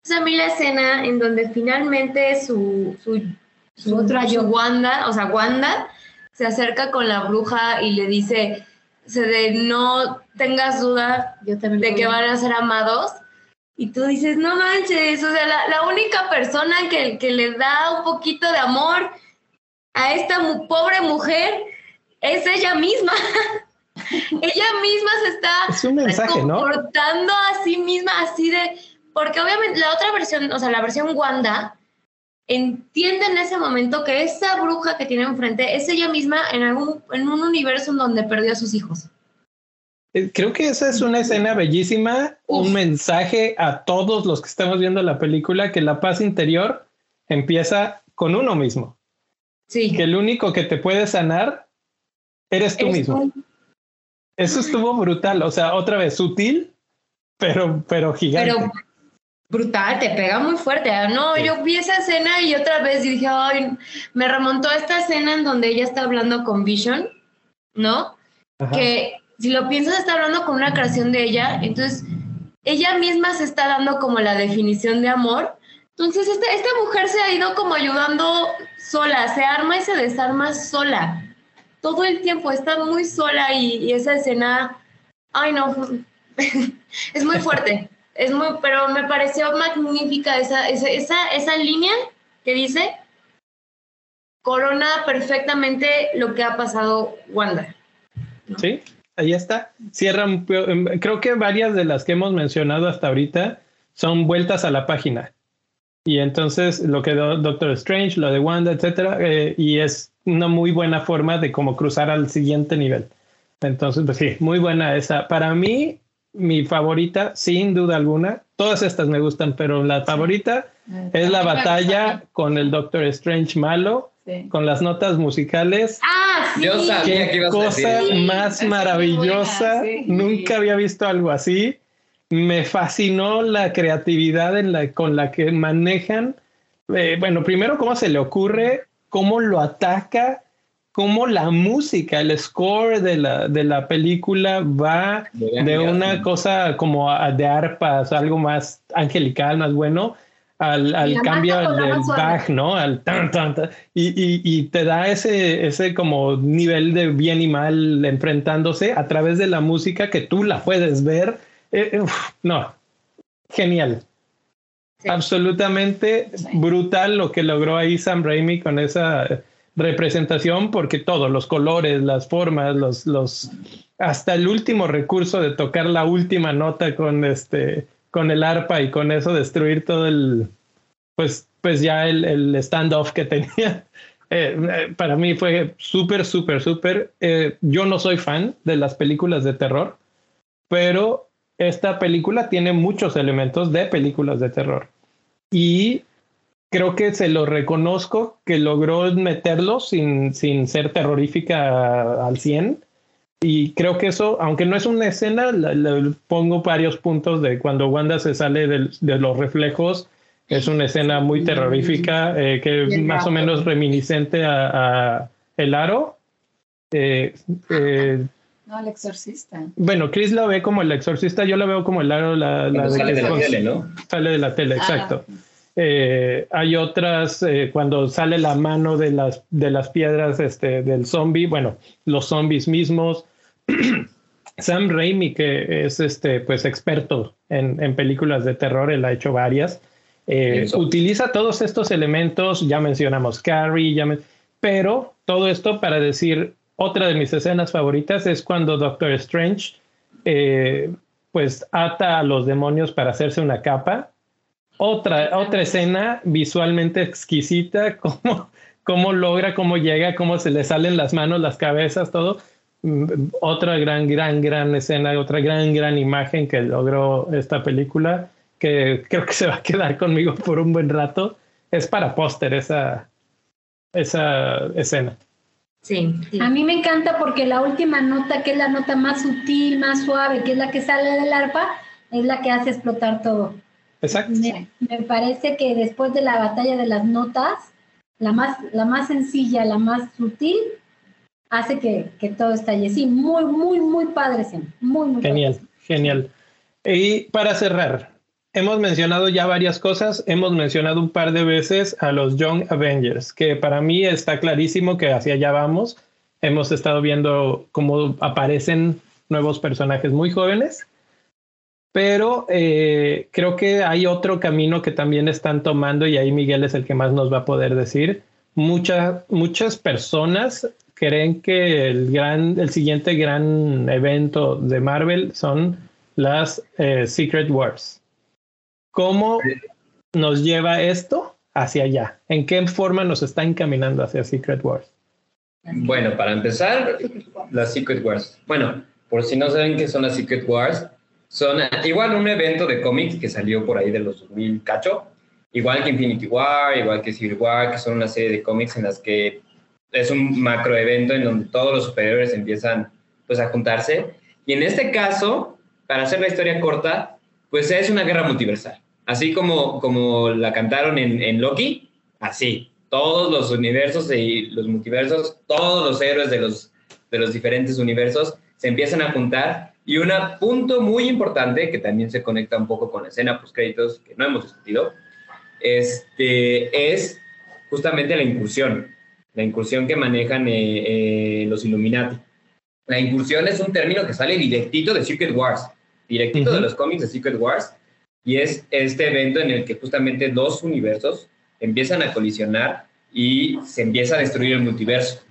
Es a mí la escena en donde finalmente su, su, su, otra yo. Wanda, o sea, Wanda, se acerca con la bruja y le dice: de, No tengas duda Yo también de que van a ser amados. Y tú dices, no manches, o sea, la, la única persona que, que le da un poquito de amor a esta mu- pobre mujer es ella misma. ella misma se está Es un mensaje, ¿no? comportando a sí misma así de... Porque obviamente la otra versión, o sea, la versión Wanda, entiende en ese momento que esa bruja que tiene enfrente es ella misma en, algún, en un universo en donde perdió a sus hijos. Eh, Creo que esa es una escena bellísima, un mensaje a todos los que estamos viendo la película, que la paz interior empieza con uno mismo, Sí. que el único que te puede sanar eres tú Eres mismo. tú. Eso estuvo brutal, o sea, otra vez sutil, pero, pero gigante. Pero brutal, te pega muy fuerte. No, Sí. yo vi esa escena y otra vez dije, ay, me remontó a esta escena en donde ella está hablando con Vision, ¿no? Ajá. Que si lo piensas está hablando con una creación de ella, entonces ella misma se está dando como la definición de amor. Entonces esta, esta mujer se ha ido como ayudando sola, se arma y se desarma sola. Todo el tiempo está muy sola y, y esa escena, ay no, es muy fuerte. Es muy, pero me pareció magnífica esa, esa, esa, esa línea que dice corona perfectamente lo que ha pasado Wanda. Sí, ahí está. Cierran, em, creo que varias de las que hemos mencionado hasta ahorita son vueltas a la página. Y entonces lo que do- Doctor Strange, lo de Wanda, etcétera, eh, y es una muy buena forma de como cruzar al siguiente nivel. Entonces, pues sí, muy buena esa. Para mí, mi favorita, sin duda alguna, todas estas me gustan, pero la favorita es la batalla con el Doctor Strange malo, Sí. con las notas musicales. Ah, sí. Yo sabía que Qué ibas a decir cosa más maravillosa. buena, sí. Nunca había visto algo así. Me fascinó la creatividad en la, con la que manejan. eh, bueno, primero, cómo se le ocurre, cómo lo ataca, cómo la música, el score de la, de la película va De de una cosa como a- de arpas, algo más angelical, más bueno, al, al cambio del back, ¿no? Al tan, tan, tan, y, y, y te da ese, ese como nivel de bien y mal enfrentándose a través de la música que tú la puedes ver. Eh, eh, uf, no, genial. Sí. Absolutamente brutal lo que logró ahí Sam Raimi con esa representación, porque todos los colores, las formas, los, los, hasta el último recurso de tocar la última nota con este, con el arpa y con eso destruir todo el, pues, pues ya el, el standoff que tenía. Eh, eh, para mí fue súper, súper, súper. Eh, yo no soy fan de las películas de terror, pero esta película tiene muchos elementos de películas de terror. Y creo que se lo reconozco que logró meterlo sin, sin ser terrorífica al 100. Y creo que eso, aunque no es una escena, le, pongo varios puntos de cuando Wanda se sale del- de los reflejos. Es una escena muy terrorífica, eh, que Bien más o menos reminiscente a, a El Aro. Eh, eh, No, el exorcista. bueno, Chris la ve como el exorcista, yo la veo como el Aro, la, la de sale que de la tele, ¿no? Sale de la tele, Ah. exacto. Eh, hay otras, eh, cuando sale la mano de las, de las piedras este, del zombie, bueno, los zombies mismos. Sam Raimi, que es este, pues, experto en, en películas de terror, él ha hecho varias, eh, utiliza todos estos elementos, ya mencionamos Carrie, ya men- pero todo esto para decir, otra de mis escenas favoritas es cuando Doctor Strange eh, pues ata a los demonios para hacerse una capa. Otra, otra escena visualmente exquisita, cómo, cómo logra, cómo llega, cómo se le salen las manos, las cabezas, todo. Mm, Otra gran, gran, gran escena, otra gran, gran imagen que logró esta película, que creo que se va a quedar conmigo por un buen rato. Es para póster esa, esa escena. Sí, sí. A mí me encanta porque la última nota, que es la nota más sutil, más suave, que es la que sale del arpa, es la que hace explotar todo. Exacto. Me, me parece que después de la batalla de las notas, la más, la más sencilla, la más sutil, hace que, que todo estalle. Sí, muy, muy, muy padre, Sam. Muy, muy Genial, padre. genial. Y para cerrar, hemos mencionado ya varias cosas, hemos mencionado un par de veces a los Young Avengers, que para mí está clarísimo que hacia allá vamos. Hemos estado viendo cómo aparecen nuevos personajes muy jóvenes, pero eh, creo que hay otro camino que también están tomando y ahí Miguel es el que más nos va a poder decir. Muchas, muchas personas creen que el gran, el siguiente gran evento de Marvel son las eh, Secret Wars. ¿Cómo nos lleva esto hacia allá? ¿En qué forma nos está encaminando hacia Secret Wars? Bueno, para empezar, las Secret Wars. Bueno, por si no saben qué son las Secret Wars, son igual un evento de cómics que salió por ahí de los 2000 cacho, igual que Infinity War, igual que Civil War, que son una serie de cómics en las que es un macro evento en donde todos los superiores empiezan pues a juntarse. Y en este caso, para hacer la historia corta, pues es una guerra multiversal. Así como, como la cantaron en, en Loki, así. Todos los universos y los multiversos, todos los héroes de los, de los diferentes universos se empiezan a juntar. Y un punto muy importante, que también se conecta un poco con la escena post créditos que no hemos discutido, este, es justamente la incursión. La incursión que manejan eh, eh, los Illuminati. La incursión es un término que sale directito de Secret Wars, directito de los cómics de Secret Wars, y es este evento en el que justamente dos universos empiezan a colisionar y se empieza a destruir el multiverso.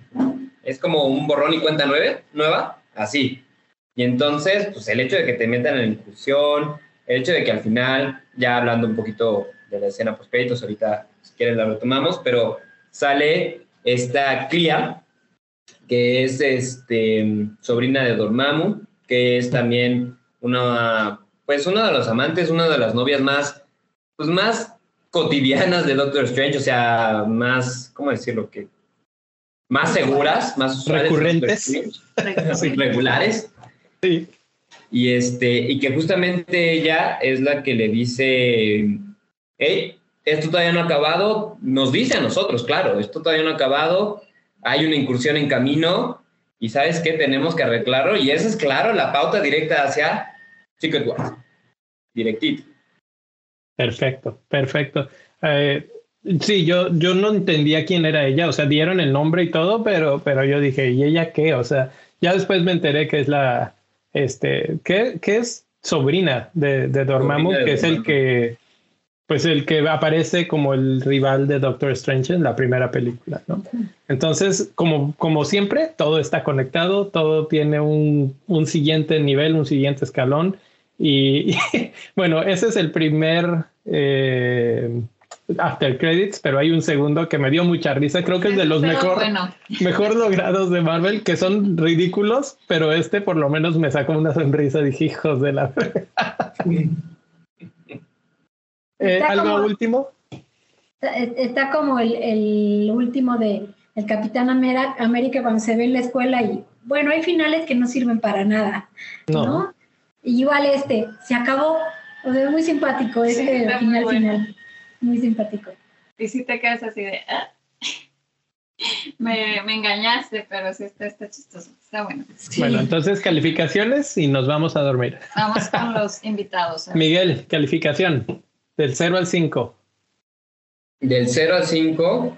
Es como un borrón y cuenta nueve, nueva, así. Y entonces, pues el hecho de que te metan en la incursión, el hecho de que al final, ya hablando un poquito de la escena post créditos, ahorita si quieren la retomamos, pero sale esta Clea, que es este, sobrina de Dormammu, que es también una, pues una de los amantes, una de las novias más, pues más cotidianas de Doctor Strange, o sea, más, ¿cómo decirlo? Que más seguras, más Recurrentes. Regulares. Sí. Y, este, y que justamente ella es la que le dice, hey, esto todavía no ha acabado, nos dice a nosotros, claro, esto todavía no ha acabado, hay una incursión en camino y sabes qué, tenemos que arreglarlo y esa es, claro, la pauta directa hacia Secret Wars, directito. Perfecto, perfecto. Eh, sí, yo, yo no entendía quién era ella, o sea, dieron el nombre y todo, pero, pero yo dije, ¿y ella qué? O sea, ya después me enteré que es la, este, que, que es sobrina de, de Dormammu, Sobrina de que es el que, pues el que aparece como el rival de Doctor Strange en la primera película, ¿no? Entonces, como, como siempre, todo está conectado, todo tiene un, un siguiente nivel, un siguiente escalón. Y, y, bueno, ese es el primer eh, after credits, pero hay un segundo que me dio mucha risa. Creo que es de los mejor, bueno, mejor logrados de Marvel, que son ridículos, pero este por lo menos me sacó una sonrisa. Dije, hijos de la. Eh, ¿Algo como- último? Está, como el, el último de el Capitán América cuando se ve en la escuela y bueno, hay finales que no sirven para nada, ¿no? No. Y igual este, se acabó. O sea, muy simpático Sí, este final bueno. final. Muy simpático. y si te quedas así de... "Ah". Me, me engañaste, pero sí está, está chistoso. Está bueno. Bueno, entonces calificaciones y nos vamos a dormir. Vamos con los invitados. Miguel, calificación del 0 al 5. Del 0 al 5,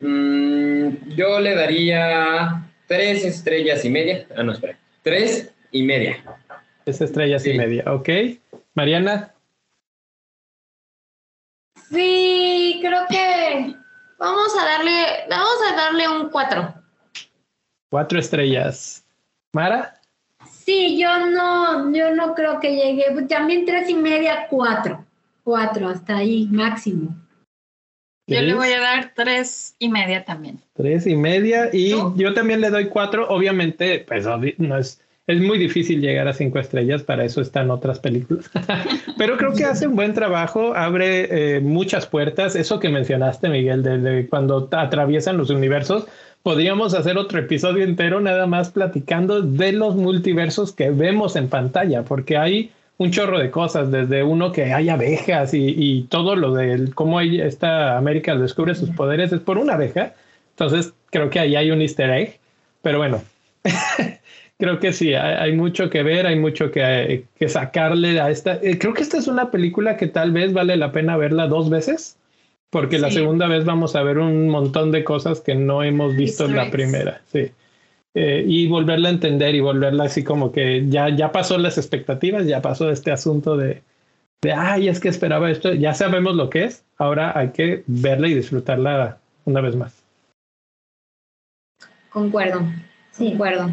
mm, yo le daría 3 estrellas y media. Ah, no, espera. 3 y media. Es estrellas y media, ¿ok? Mariana, Sí, creo que vamos a darle, vamos a darle un 4. cuatro estrellas. Mara, Sí, yo no, yo no creo que llegue. También tres y media, cuatro. Cuatro, hasta ahí, máximo. Yo le voy a dar tres y media también. tres y media. Y ¿Tú? yo también le doy cuatro. Obviamente, pues no es, es muy difícil llegar a cinco estrellas, para eso están otras películas. Pero creo que hace un buen trabajo, abre eh, muchas puertas. Eso que mencionaste, Miguel, de, de cuando atraviesan los universos. Podríamos hacer otro episodio entero nada más platicando de los multiversos que vemos en pantalla, porque hay un chorro de cosas, desde uno que hay abejas y, y todo lo de cómo esta América descubre sus poderes es por una abeja. Entonces creo que ahí hay un easter egg. Pero bueno, creo que sí, hay, hay mucho que ver, hay mucho que, que sacarle a esta. eh, creo que esta es una película que tal vez vale la pena verla dos veces, porque la segunda vez vamos a ver un montón de cosas que no hemos visto en la eggs. primera. Sí. Eh, y volverla a entender y volverla así como que ya, ya pasó las expectativas, ya pasó este asunto de, de, ay, es que esperaba esto, ya sabemos lo que es, ahora hay que verla y disfrutarla una vez más. Concuerdo, Sí. concuerdo.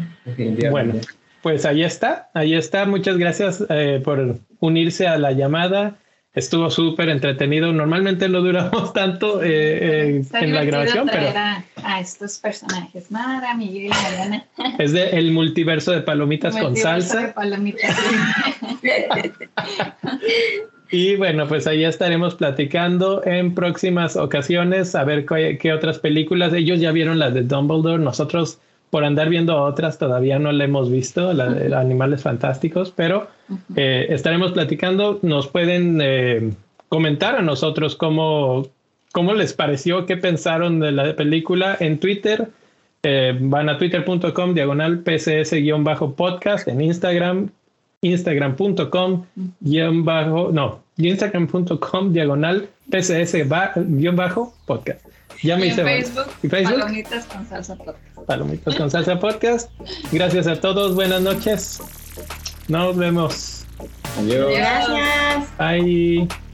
Bueno, pues ahí está, ahí está. Muchas gracias eh, por unirse a la llamada. Estuvo súper entretenido. Normalmente no duramos tanto eh, eh, en la grabación, traer pero a, a estos personajes. Mara, Miguel y Mariana. es de el multiverso de palomitas con Multiverso de salsa. palomitas. Y bueno, pues ahí estaremos platicando en próximas ocasiones a ver qué, qué otras películas. Ellos ya vieron la de Dumbledore. Nosotros, por andar viendo otras, todavía no la hemos visto, la de Animales Fantásticos, pero eh, estaremos platicando. Nos pueden eh, comentar a nosotros cómo, cómo les pareció, qué pensaron de la película en Twitter. Eh, van a twitter.com diagonal pcs-podcast en Instagram instagram.com guion bajo no instagram.com diagonal pcs guion bajo podcast ya me y en hice mal. Facebook, ¿Y Facebook? Palomitas con salsa podcast. palomitas con salsa podcast gracias a todos buenas noches nos vemos Adiós. Gracias. bye